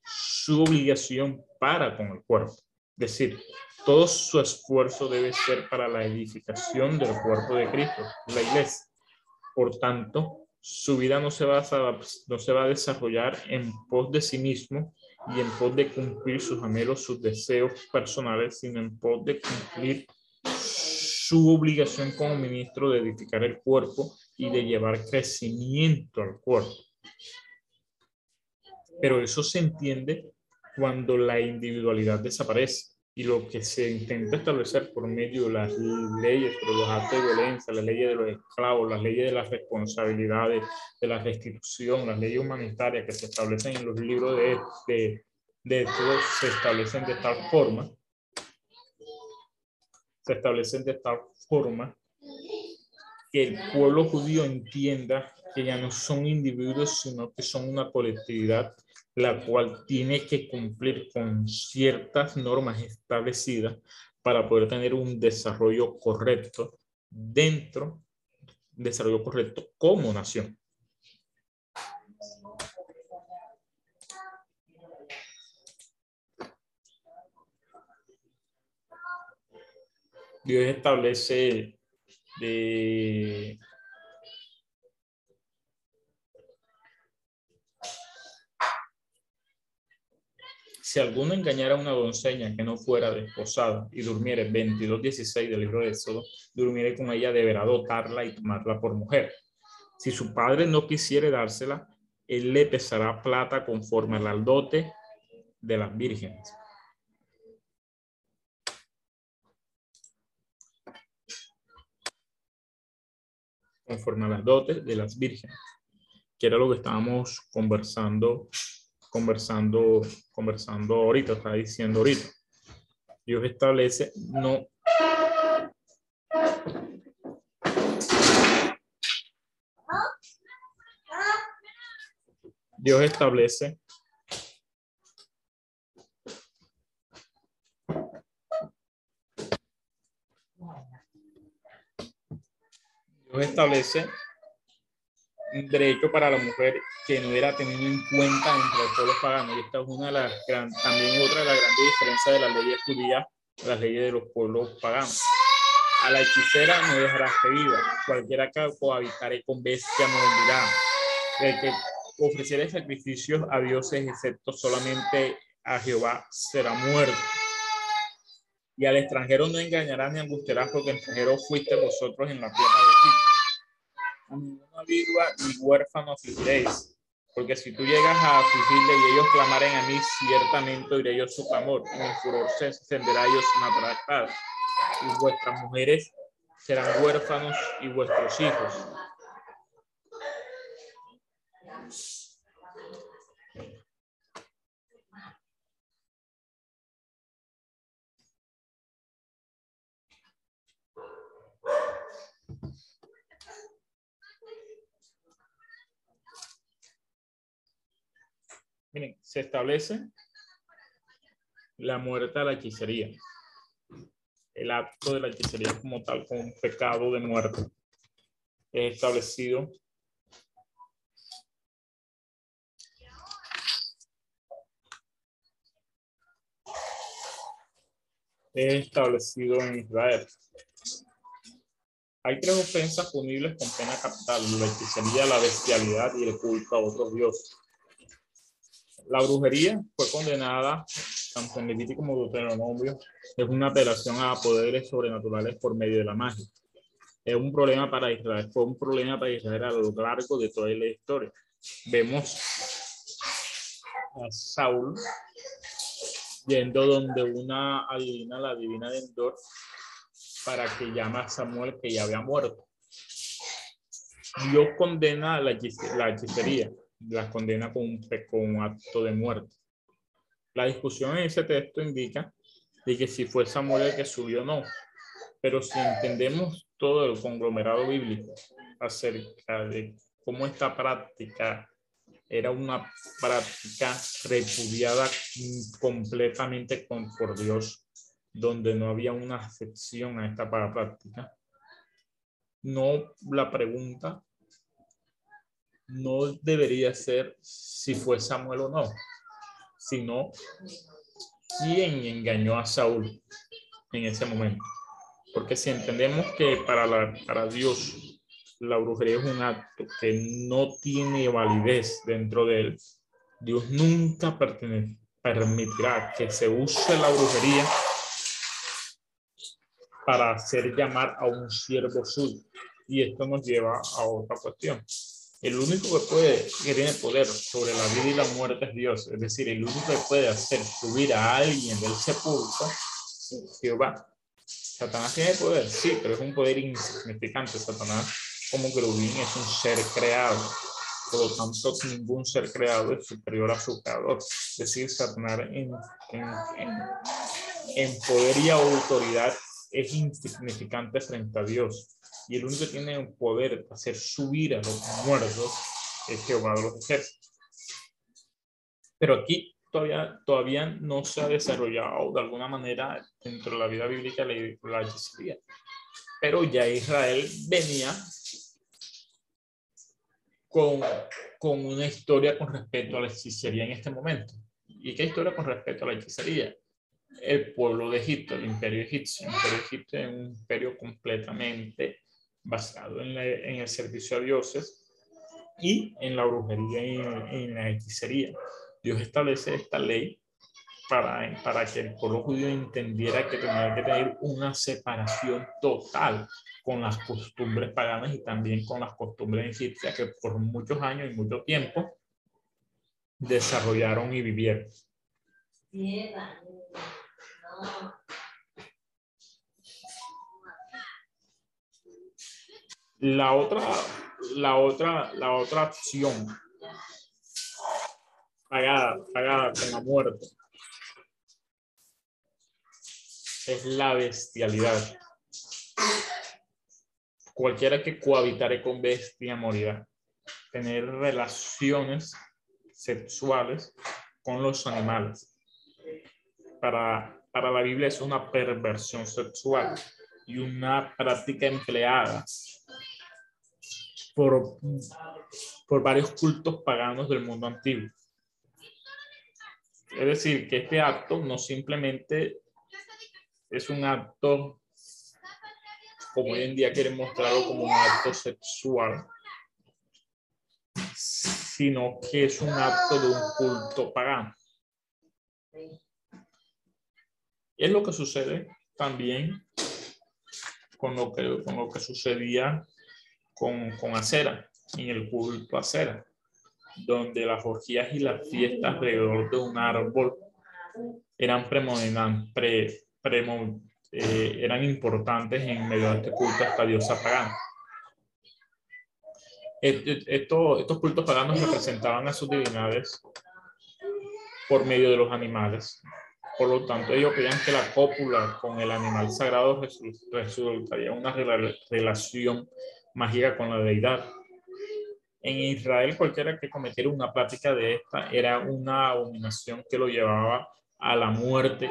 su obligación para con el cuerpo. Es decir, todo su esfuerzo debe ser para la edificación del cuerpo de Cristo, la iglesia. Por tanto, su vida no se va a, no se va a desarrollar en pos de sí mismo y en pos de cumplir sus anhelos, sus deseos personales, sino en pos de cumplir su obligación como ministro de edificar el cuerpo y de llevar crecimiento al cuerpo. Pero eso se entiende cuando la individualidad desaparece y lo que se intenta establecer por medio de las leyes sobre los actos de violencia, las leyes de los esclavos, las leyes de las responsabilidades, de la restitución, las leyes humanitarias que se establecen en los libros de, de, de se establecen de tal forma se establecen de tal forma que el pueblo judío entienda que ya no son individuos, sino que son una colectividad, la cual tiene que cumplir con ciertas normas establecidas para poder tener un desarrollo correcto dentro, desarrollo correcto como nación. Dios establece de si alguno engañara a una doncella que no fuera desposada y durmiere 22.16 del libro de Éxodo, durmiere con ella, deberá dotarla y tomarla por mujer. Si su padre no quisiere dársela, él le pesará plata conforme al dote de las vírgenes. Conforme a las dotes de las vírgenes, que era lo que estábamos conversando, conversando, conversando ahorita, está diciendo ahorita. Dios establece no Dios establece Establece un derecho para la mujer que no era tenido en cuenta entre los pueblos paganos. Y esta es una de las también otra de las grandes diferencias de las leyes judías, las leyes de los pueblos paganos. A la hechicera no dejarás que viva. Cualquiera que cohabitaré con bestia morirá. El que ofreciere sacrificios a dioses, excepto solamente a Jehová, será muerto. Y al extranjero no engañarás ni angustiarás, porque extranjero fuiste vosotros en la tierra de a ninguna viuda ni huérfano afligiréis, porque si tú llegas a afligirle y ellos clamaren a mí, ciertamente oiré yo su clamor, y mi furor se encenderá y os matará. Y vuestras mujeres serán huérfanos y vuestros hijos. Miren, se establece la muerte a la hechicería. El acto de la hechicería como tal, como un pecado de muerte. Es establecido es establecido en Israel. Hay tres ofensas punibles con pena capital, la hechicería, la bestialidad y el culto a otros dioses. La brujería fue condenada tanto en Levítico como en Deuteronomio. Es una apelación a poderes sobrenaturales por medio de la magia. Es un problema para Israel. Fue un problema para Israel a lo largo de toda la historia. Vemos a Saúl yendo donde una adivina, la divina de Endor, para que llame a Samuel que ya había muerto. Dios condena la, la hechicería las condena con un, con acto de muerte. La discusión en ese texto indica de que si fue Samuel el que subió o no, pero si entendemos todo el conglomerado bíblico acerca de cómo esta práctica era una práctica repudiada completamente por Dios, donde no había una excepción a esta práctica. No la pregunta no debería ser si fue Samuel o no, sino quién engañó a Saúl en ese momento. Porque si entendemos que para, para Dios la brujería es un acto que no tiene validez dentro de él, Dios nunca permitirá que se use la brujería para hacer llamar a un siervo suyo. Y esto nos lleva a otra cuestión. El único que puede, que tiene poder sobre la vida y la muerte es Dios. Es decir, el único que puede hacer subir a alguien del sepulcro es Jehová. Satanás tiene poder, sí, pero es un poder insignificante. Satanás, como querubín, es un ser creado. Por lo tanto, ningún ser creado es superior a su creador. Es decir, Satanás en, en, en poder y autoridad es insignificante frente a Dios. Y el único que tiene el poder de hacer subir a los muertos es Jehová de los ejércitos. Pero aquí todavía, todavía no se ha desarrollado de alguna manera dentro de la vida bíblica la, la. Pero ya Israel venía con, con una historia con respecto a la hechicería en este momento. ¿Y qué historia con respecto a la hechicería? El pueblo de Egipto, el imperio egipcio. El imperio egipcio es un imperio completamente basado en, la, en el servicio a dioses y en la brujería y en, en la hechicería. Dios establece esta ley para, para que el pueblo judío entendiera que tenía que tener una separación total con las costumbres paganas y también con las costumbres egipcias que por muchos años y mucho tiempo desarrollaron y vivieron. La otra, la otra, la otra opción pagada, pagada con la muerte es la bestialidad. Cualquiera que cohabitare con bestia morirá. Tener relaciones sexuales con los animales. Para, para la Biblia es una perversión sexual y una práctica empleada por, por varios cultos paganos del mundo antiguo. Es decir, que este acto no simplemente es un acto, como hoy en día quieren mostrarlo como un acto sexual, sino que es un acto de un culto pagano. Es lo que sucede también con lo que, con lo que sucedía con, con Acera, en el culto Acera, donde las orgías y las fiestas alrededor de un árbol eran pre, pre, eh, eran importantes en medio de este culto a esta diosa pagana. Estos cultos paganos representaban a sus divinidades por medio de los animales. Por lo tanto, ellos creían que la cópula con el animal sagrado resultaría una relación mágica con la deidad. En Israel, cualquiera que cometiera una práctica de esta era una abominación que lo llevaba a la muerte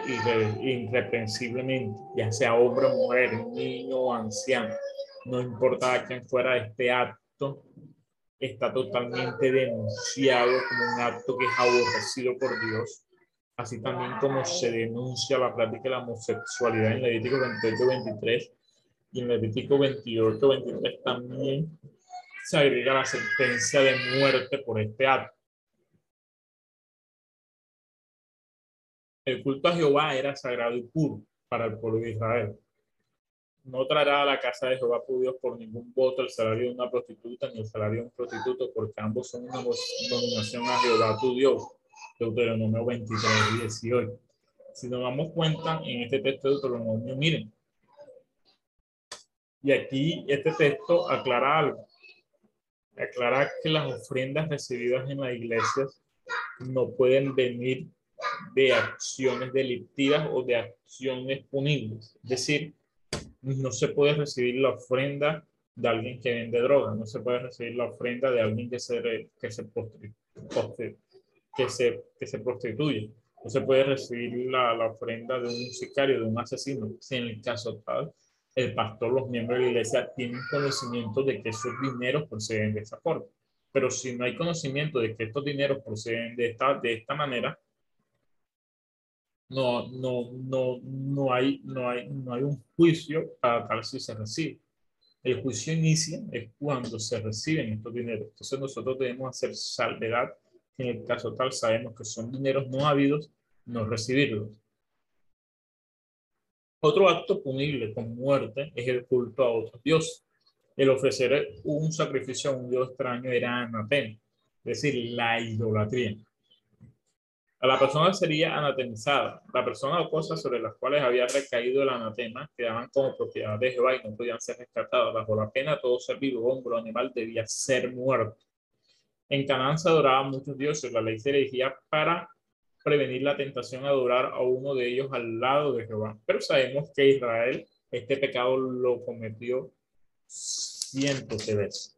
irreprensiblemente, ya sea hombre o mujer, niño o anciano. No importa quién fuera este acto, está totalmente denunciado como un acto que es aborrecido por Dios, así también como se denuncia la práctica de la homosexualidad en Levítico 28-23 y en Levítico 28-23 también se agrega la sentencia de muerte por este acto. El culto a Jehová era sagrado y puro para el pueblo de Israel. No traerá a la casa de Jehová tu Dios por ningún voto el salario de una prostituta ni el salario de un prostituto, porque ambos son una dominación a Jehová tu Dios. Deuteronomio 23, 18. Si nos damos cuenta en este texto de Deuteronomio, miren. Y aquí este texto aclara algo. Aclara que las ofrendas recibidas en las iglesias no pueden venir de acciones delictivas o de acciones punibles. Es decir, no se puede recibir la ofrenda de alguien que vende droga, no se puede recibir la ofrenda de alguien que se, que se, que se, que se prostituye, no se puede recibir la, la, ofrenda de un sicario, de un asesino. Si en el caso tal, el pastor, los miembros de la iglesia tienen conocimiento de que esos dineros proceden de esa forma. Pero si no hay conocimiento de que estos dineros proceden de esta, de esta manera, no, no, no, no, hay, no, hay, no hay un juicio para tal si se recibe. El juicio inicia es cuando se reciben estos dineros. Entonces nosotros debemos hacer salvedad. En el caso tal sabemos que son dineros no habidos, no recibirlos. Otro acto punible con muerte es el culto a otros dioses. El ofrecer un sacrificio a un dios extraño era anatema, es decir, la idolatría. A la persona sería anatemizada. La persona o cosas sobre las cuales había recaído el anatema quedaban como propiedad de Jehová y no podían ser rescatadas. Bajo la pena, todo ser vivo, hombre o animal debía ser muerto. En Canaán se adoraban muchos dioses. La ley se elegía para prevenir la tentación a adorar a uno de ellos al lado de Jehová. Pero sabemos que Israel este pecado lo cometió cientos de veces.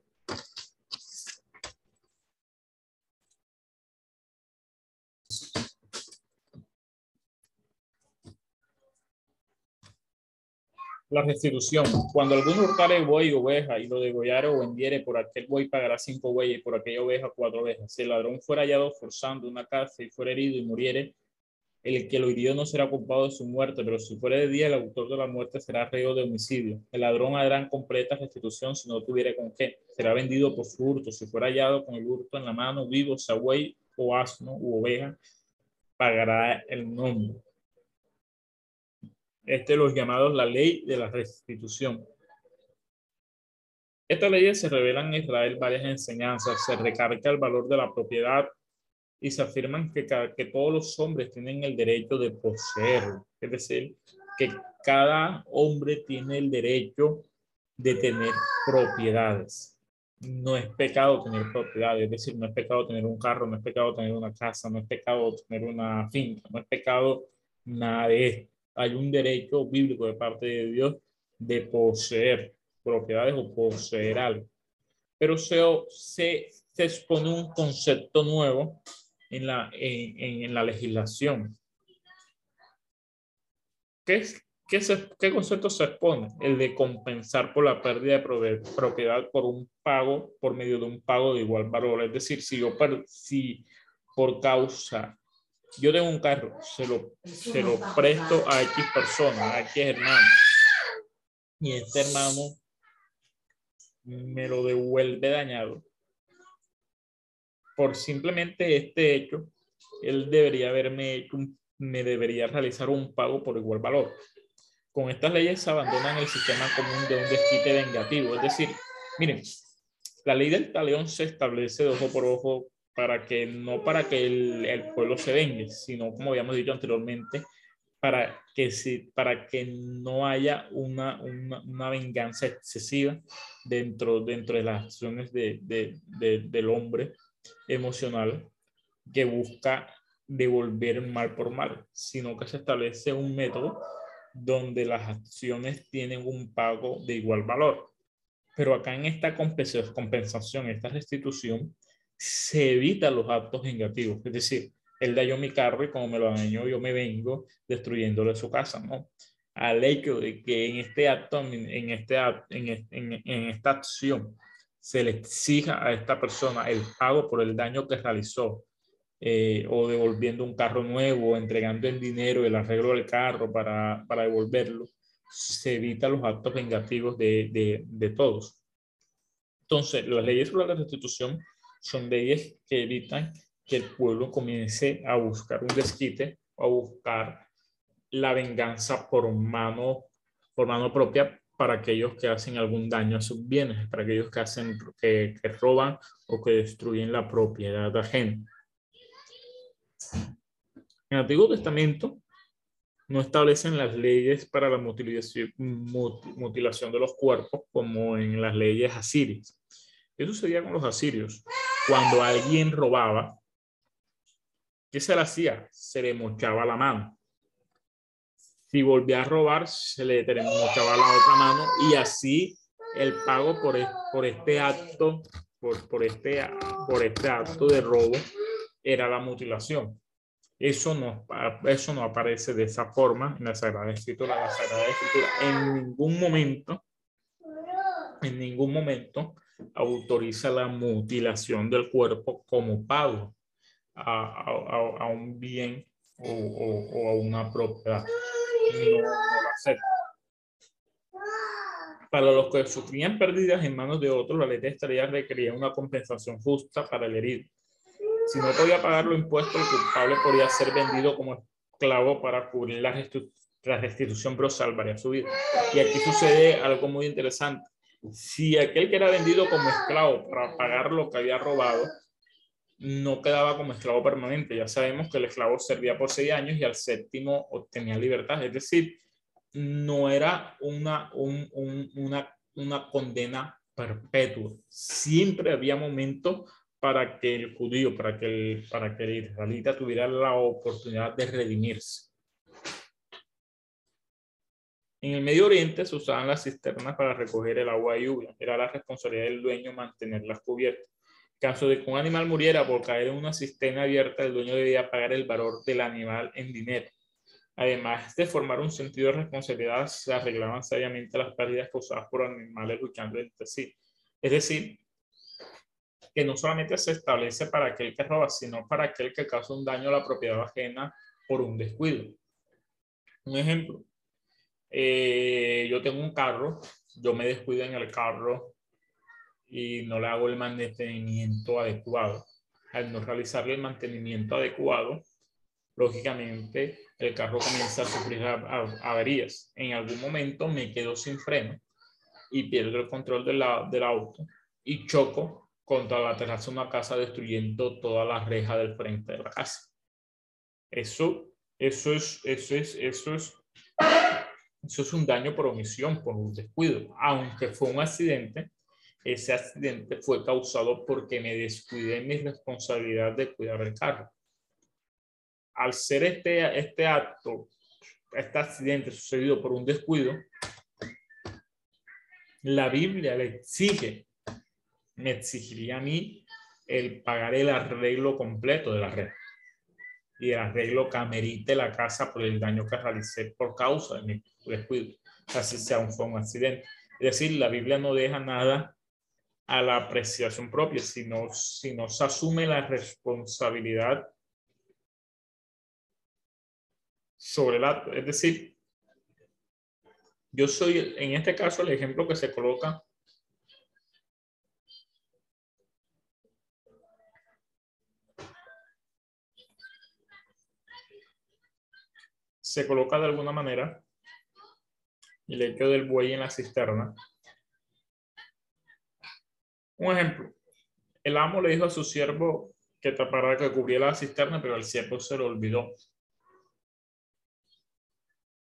La restitución. Cuando alguno hurtare buey o oveja y lo degollare o vendiere por aquel buey pagará cinco bueyes y por aquella oveja cuatro ovejas. Si el ladrón fuera hallado forzando una casa y fuera herido y muriere, el que lo hirió no será culpado de su muerte, pero si fuera de día, el autor de la muerte será reo de homicidio. El ladrón hará completa restitución si no tuviera con qué. Será vendido por su hurto. Si fuera hallado con el hurto en la mano, vivo, sea buey o asno u oveja, pagará el nombre. Este es los llamados la ley de la restitución. Estas leyes se revelan en Israel varias enseñanzas. Se recarga el valor de la propiedad y se afirman que, que todos los hombres tienen el derecho de poseerlo. Es decir, que cada hombre tiene el derecho de tener propiedades. No es pecado tener propiedades, es decir, no es pecado tener un carro, no es pecado tener una casa, no es pecado tener una finca, no es pecado nada de esto. Hay un derecho bíblico de parte de Dios de poseer propiedades o poseer algo. Pero se, se, se expone un concepto nuevo en la, en, en la legislación. ¿Qué, qué, se, ¿Qué concepto se expone? El de compensar por la pérdida de propiedad por un pago, por medio de un pago de igual valor. Es decir, si yo si por causa, yo tengo un carro, se lo, presto a X persona, a X hermano, y este hermano me lo devuelve dañado por simplemente este hecho, él debería haberme hecho me debería realizar un pago por igual valor. Con estas leyes se abandonan el sistema común de un desquite vengativo. Es decir, miren, la ley del talión se establece de ojo por ojo para que no para que el, el pueblo se vengue, sino como habíamos dicho anteriormente, para que, si, para que no haya una, una, una, venganza excesiva dentro, dentro de las acciones de, de, de, del hombre emocional que busca devolver mal por mal, sino que se establece un método donde las acciones tienen un pago de igual valor. Pero acá en esta compensación, esta restitución, se evitan los actos negativos. Es decir, él dañó mi carro y como me lo dañó, yo me vengo destruyéndole su casa, ¿no? Al hecho de que en este acto, en, este, en, en, en esta acción, se le exija a esta persona el pago por el daño que realizó, eh, o devolviendo un carro nuevo, entregando el dinero, el arreglo del carro para, para devolverlo, se evita los actos vengativos de, de, de, todos. Entonces, las leyes sobre la restitución son leyes que evitan que el pueblo comience a buscar un desquite o a buscar la venganza por mano, por mano propia para aquellos que hacen algún daño a sus bienes, para aquellos que, hacen, que, roban o que destruyen la propiedad ajena. En el Antiguo Testamento no establecen las leyes para la mutilación, mutilación de los cuerpos como en las leyes asirias. ¿Qué sucedía con los asirios? Cuando alguien robaba, ¿qué se le hacía? Se le mochaba la mano si volvía a robar, se le mochaba la otra mano y así el pago por, por este acto, por, por, este, por este acto de robo era la mutilación. Eso no, eso no aparece de esa forma en la Sagrada Escritura. La Sagrada Escritura en ningún momento, en ningún momento autoriza la mutilación del cuerpo como pago a, a, a un bien o, o, o a una propiedad para los que sufrían pérdidas en manos de otros, la ley de estaría requería una compensación justa para el herido. Si no podía pagar los impuestos, el culpable podía ser vendido como esclavo para cubrir la restitución, pero salvaría su vida. Y aquí sucede algo muy interesante. Si aquel que era vendido como esclavo para pagar lo que había robado, no quedaba como esclavo permanente. Ya sabemos que el esclavo servía por seis años y al séptimo obtenía libertad. Es decir, no era una, una, una condena perpetua. Siempre había momentos para que el judío, para que el, para que el israelita tuviera la oportunidad de redimirse. En el Medio Oriente se usaban las cisternas para recoger el agua de lluvia. Era la responsabilidad del dueño mantenerlas cubiertas. En caso de que un animal muriera por caer en una cisterna abierta, el dueño debía pagar el valor del animal en dinero. Además de formar un sentido de responsabilidad, se arreglaban sabiamente las pérdidas causadas por animales luchando entre sí. Es decir, que no solamente se establece para aquel que roba, sino para aquel que causa un daño a la propiedad ajena por un descuido. Un ejemplo, eh, yo tengo un carro, yo me descuido en el carro y no le hago el mantenimiento adecuado. Al no realizarle el mantenimiento adecuado, lógicamente el carro comienza a sufrir averías. En algún momento me quedo sin freno y pierdo el control de la, del auto y choco contra la terraza de una casa destruyendo toda la reja del frente de la casa. Eso, eso es, eso es, eso es, eso es un daño por omisión, por un descuido. Aunque fue un accidente, ese accidente fue causado porque me descuidé mi responsabilidad de cuidar el carro. Al ser este, este acto, este accidente sucedido por un descuido, la Biblia le exige, me exigiría a mí el pagar el arreglo completo de la red y el arreglo que amerite la casa por el daño que realicé por causa de mi descuido, así sea un, accidente. Es decir, la Biblia no deja nada a la apreciación propia, sino, sino se asume la responsabilidad sobre el acto. Es decir, yo soy, en este caso, el ejemplo que se coloca se coloca de alguna manera el hecho del buey en la cisterna. Un ejemplo, el amo le dijo a su siervo que tapara que cubriera la cisterna, pero el siervo se lo olvidó.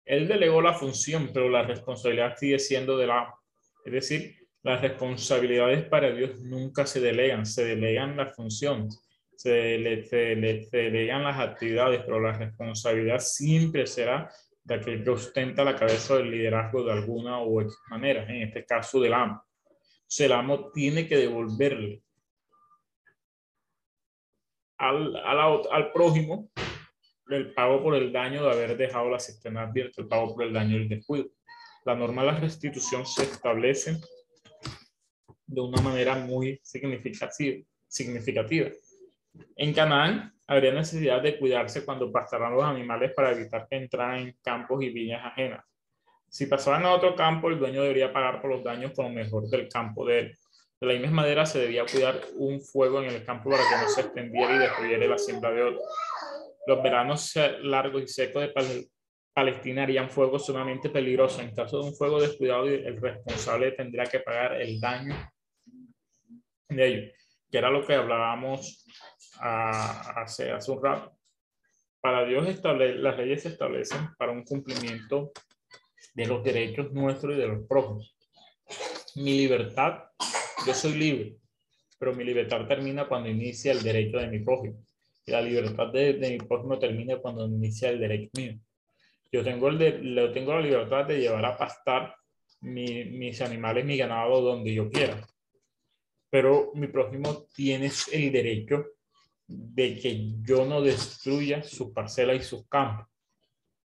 Él delegó la función, pero la responsabilidad sigue siendo del amo. Es decir, las responsabilidades para Dios nunca se delegan, se delegan las funciones se le, se le, las actividades, pero la responsabilidad siempre será de aquel que ostenta la cabeza del liderazgo de alguna u otra manera, en este caso del amo. El amo tiene que devolverle al, al, al prójimo el pago por el daño de haber dejado la cisterna abierta, el pago por el daño del descuido. La norma de la restitución se establece de una manera muy significativa. significativa. En Canaán habría necesidad de cuidarse cuando pastaran los animales para evitar que entraran en campos y viñas ajenas. Si pasaban a otro campo, el dueño debería pagar por los daños con lo mejor del campo de él. De la misma manera, se debía cuidar un fuego en el campo para que no se extendiera y destruyera la siembra de otro. Los veranos largos y secos de Palestina harían fuego sumamente peligroso. En caso de un fuego descuidado, el responsable tendría que pagar el daño de ello, que era lo que hablábamos hace, hace un rato. Para Dios las leyes se establecen para un cumplimiento de los derechos nuestros y de los prójimos. Mi libertad, yo soy libre, pero mi libertad termina cuando inicia el derecho de mi prójimo. Y la libertad de, de mi prójimo termina cuando inicia el derecho mío. Yo tengo, el de, tengo la libertad de llevar a pastar mi, mis animales, mi ganado donde yo quiera. Pero mi prójimo tiene el derecho de que yo no destruya su parcela y sus campos.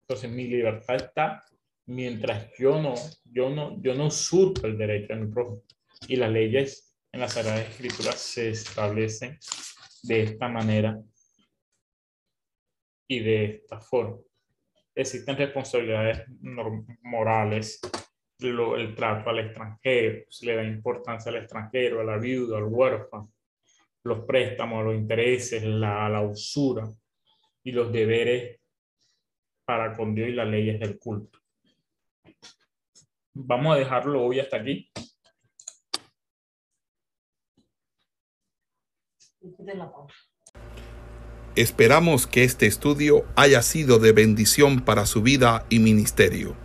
Entonces mi libertad está mientras yo no, yo no, yo no usurpo el derecho de mi prójimo. Y las leyes en la Sagrada Escritura se establecen de esta manera y de esta forma. Existen responsabilidades morales, el trato al extranjero, se le da importancia al extranjero, a la viuda, al huérfano, los préstamos, los intereses, la, la usura y los deberes para con Dios y las leyes del culto. Vamos a dejarlo hoy hasta aquí. Esperamos que este estudio haya sido de bendición para su vida y ministerio.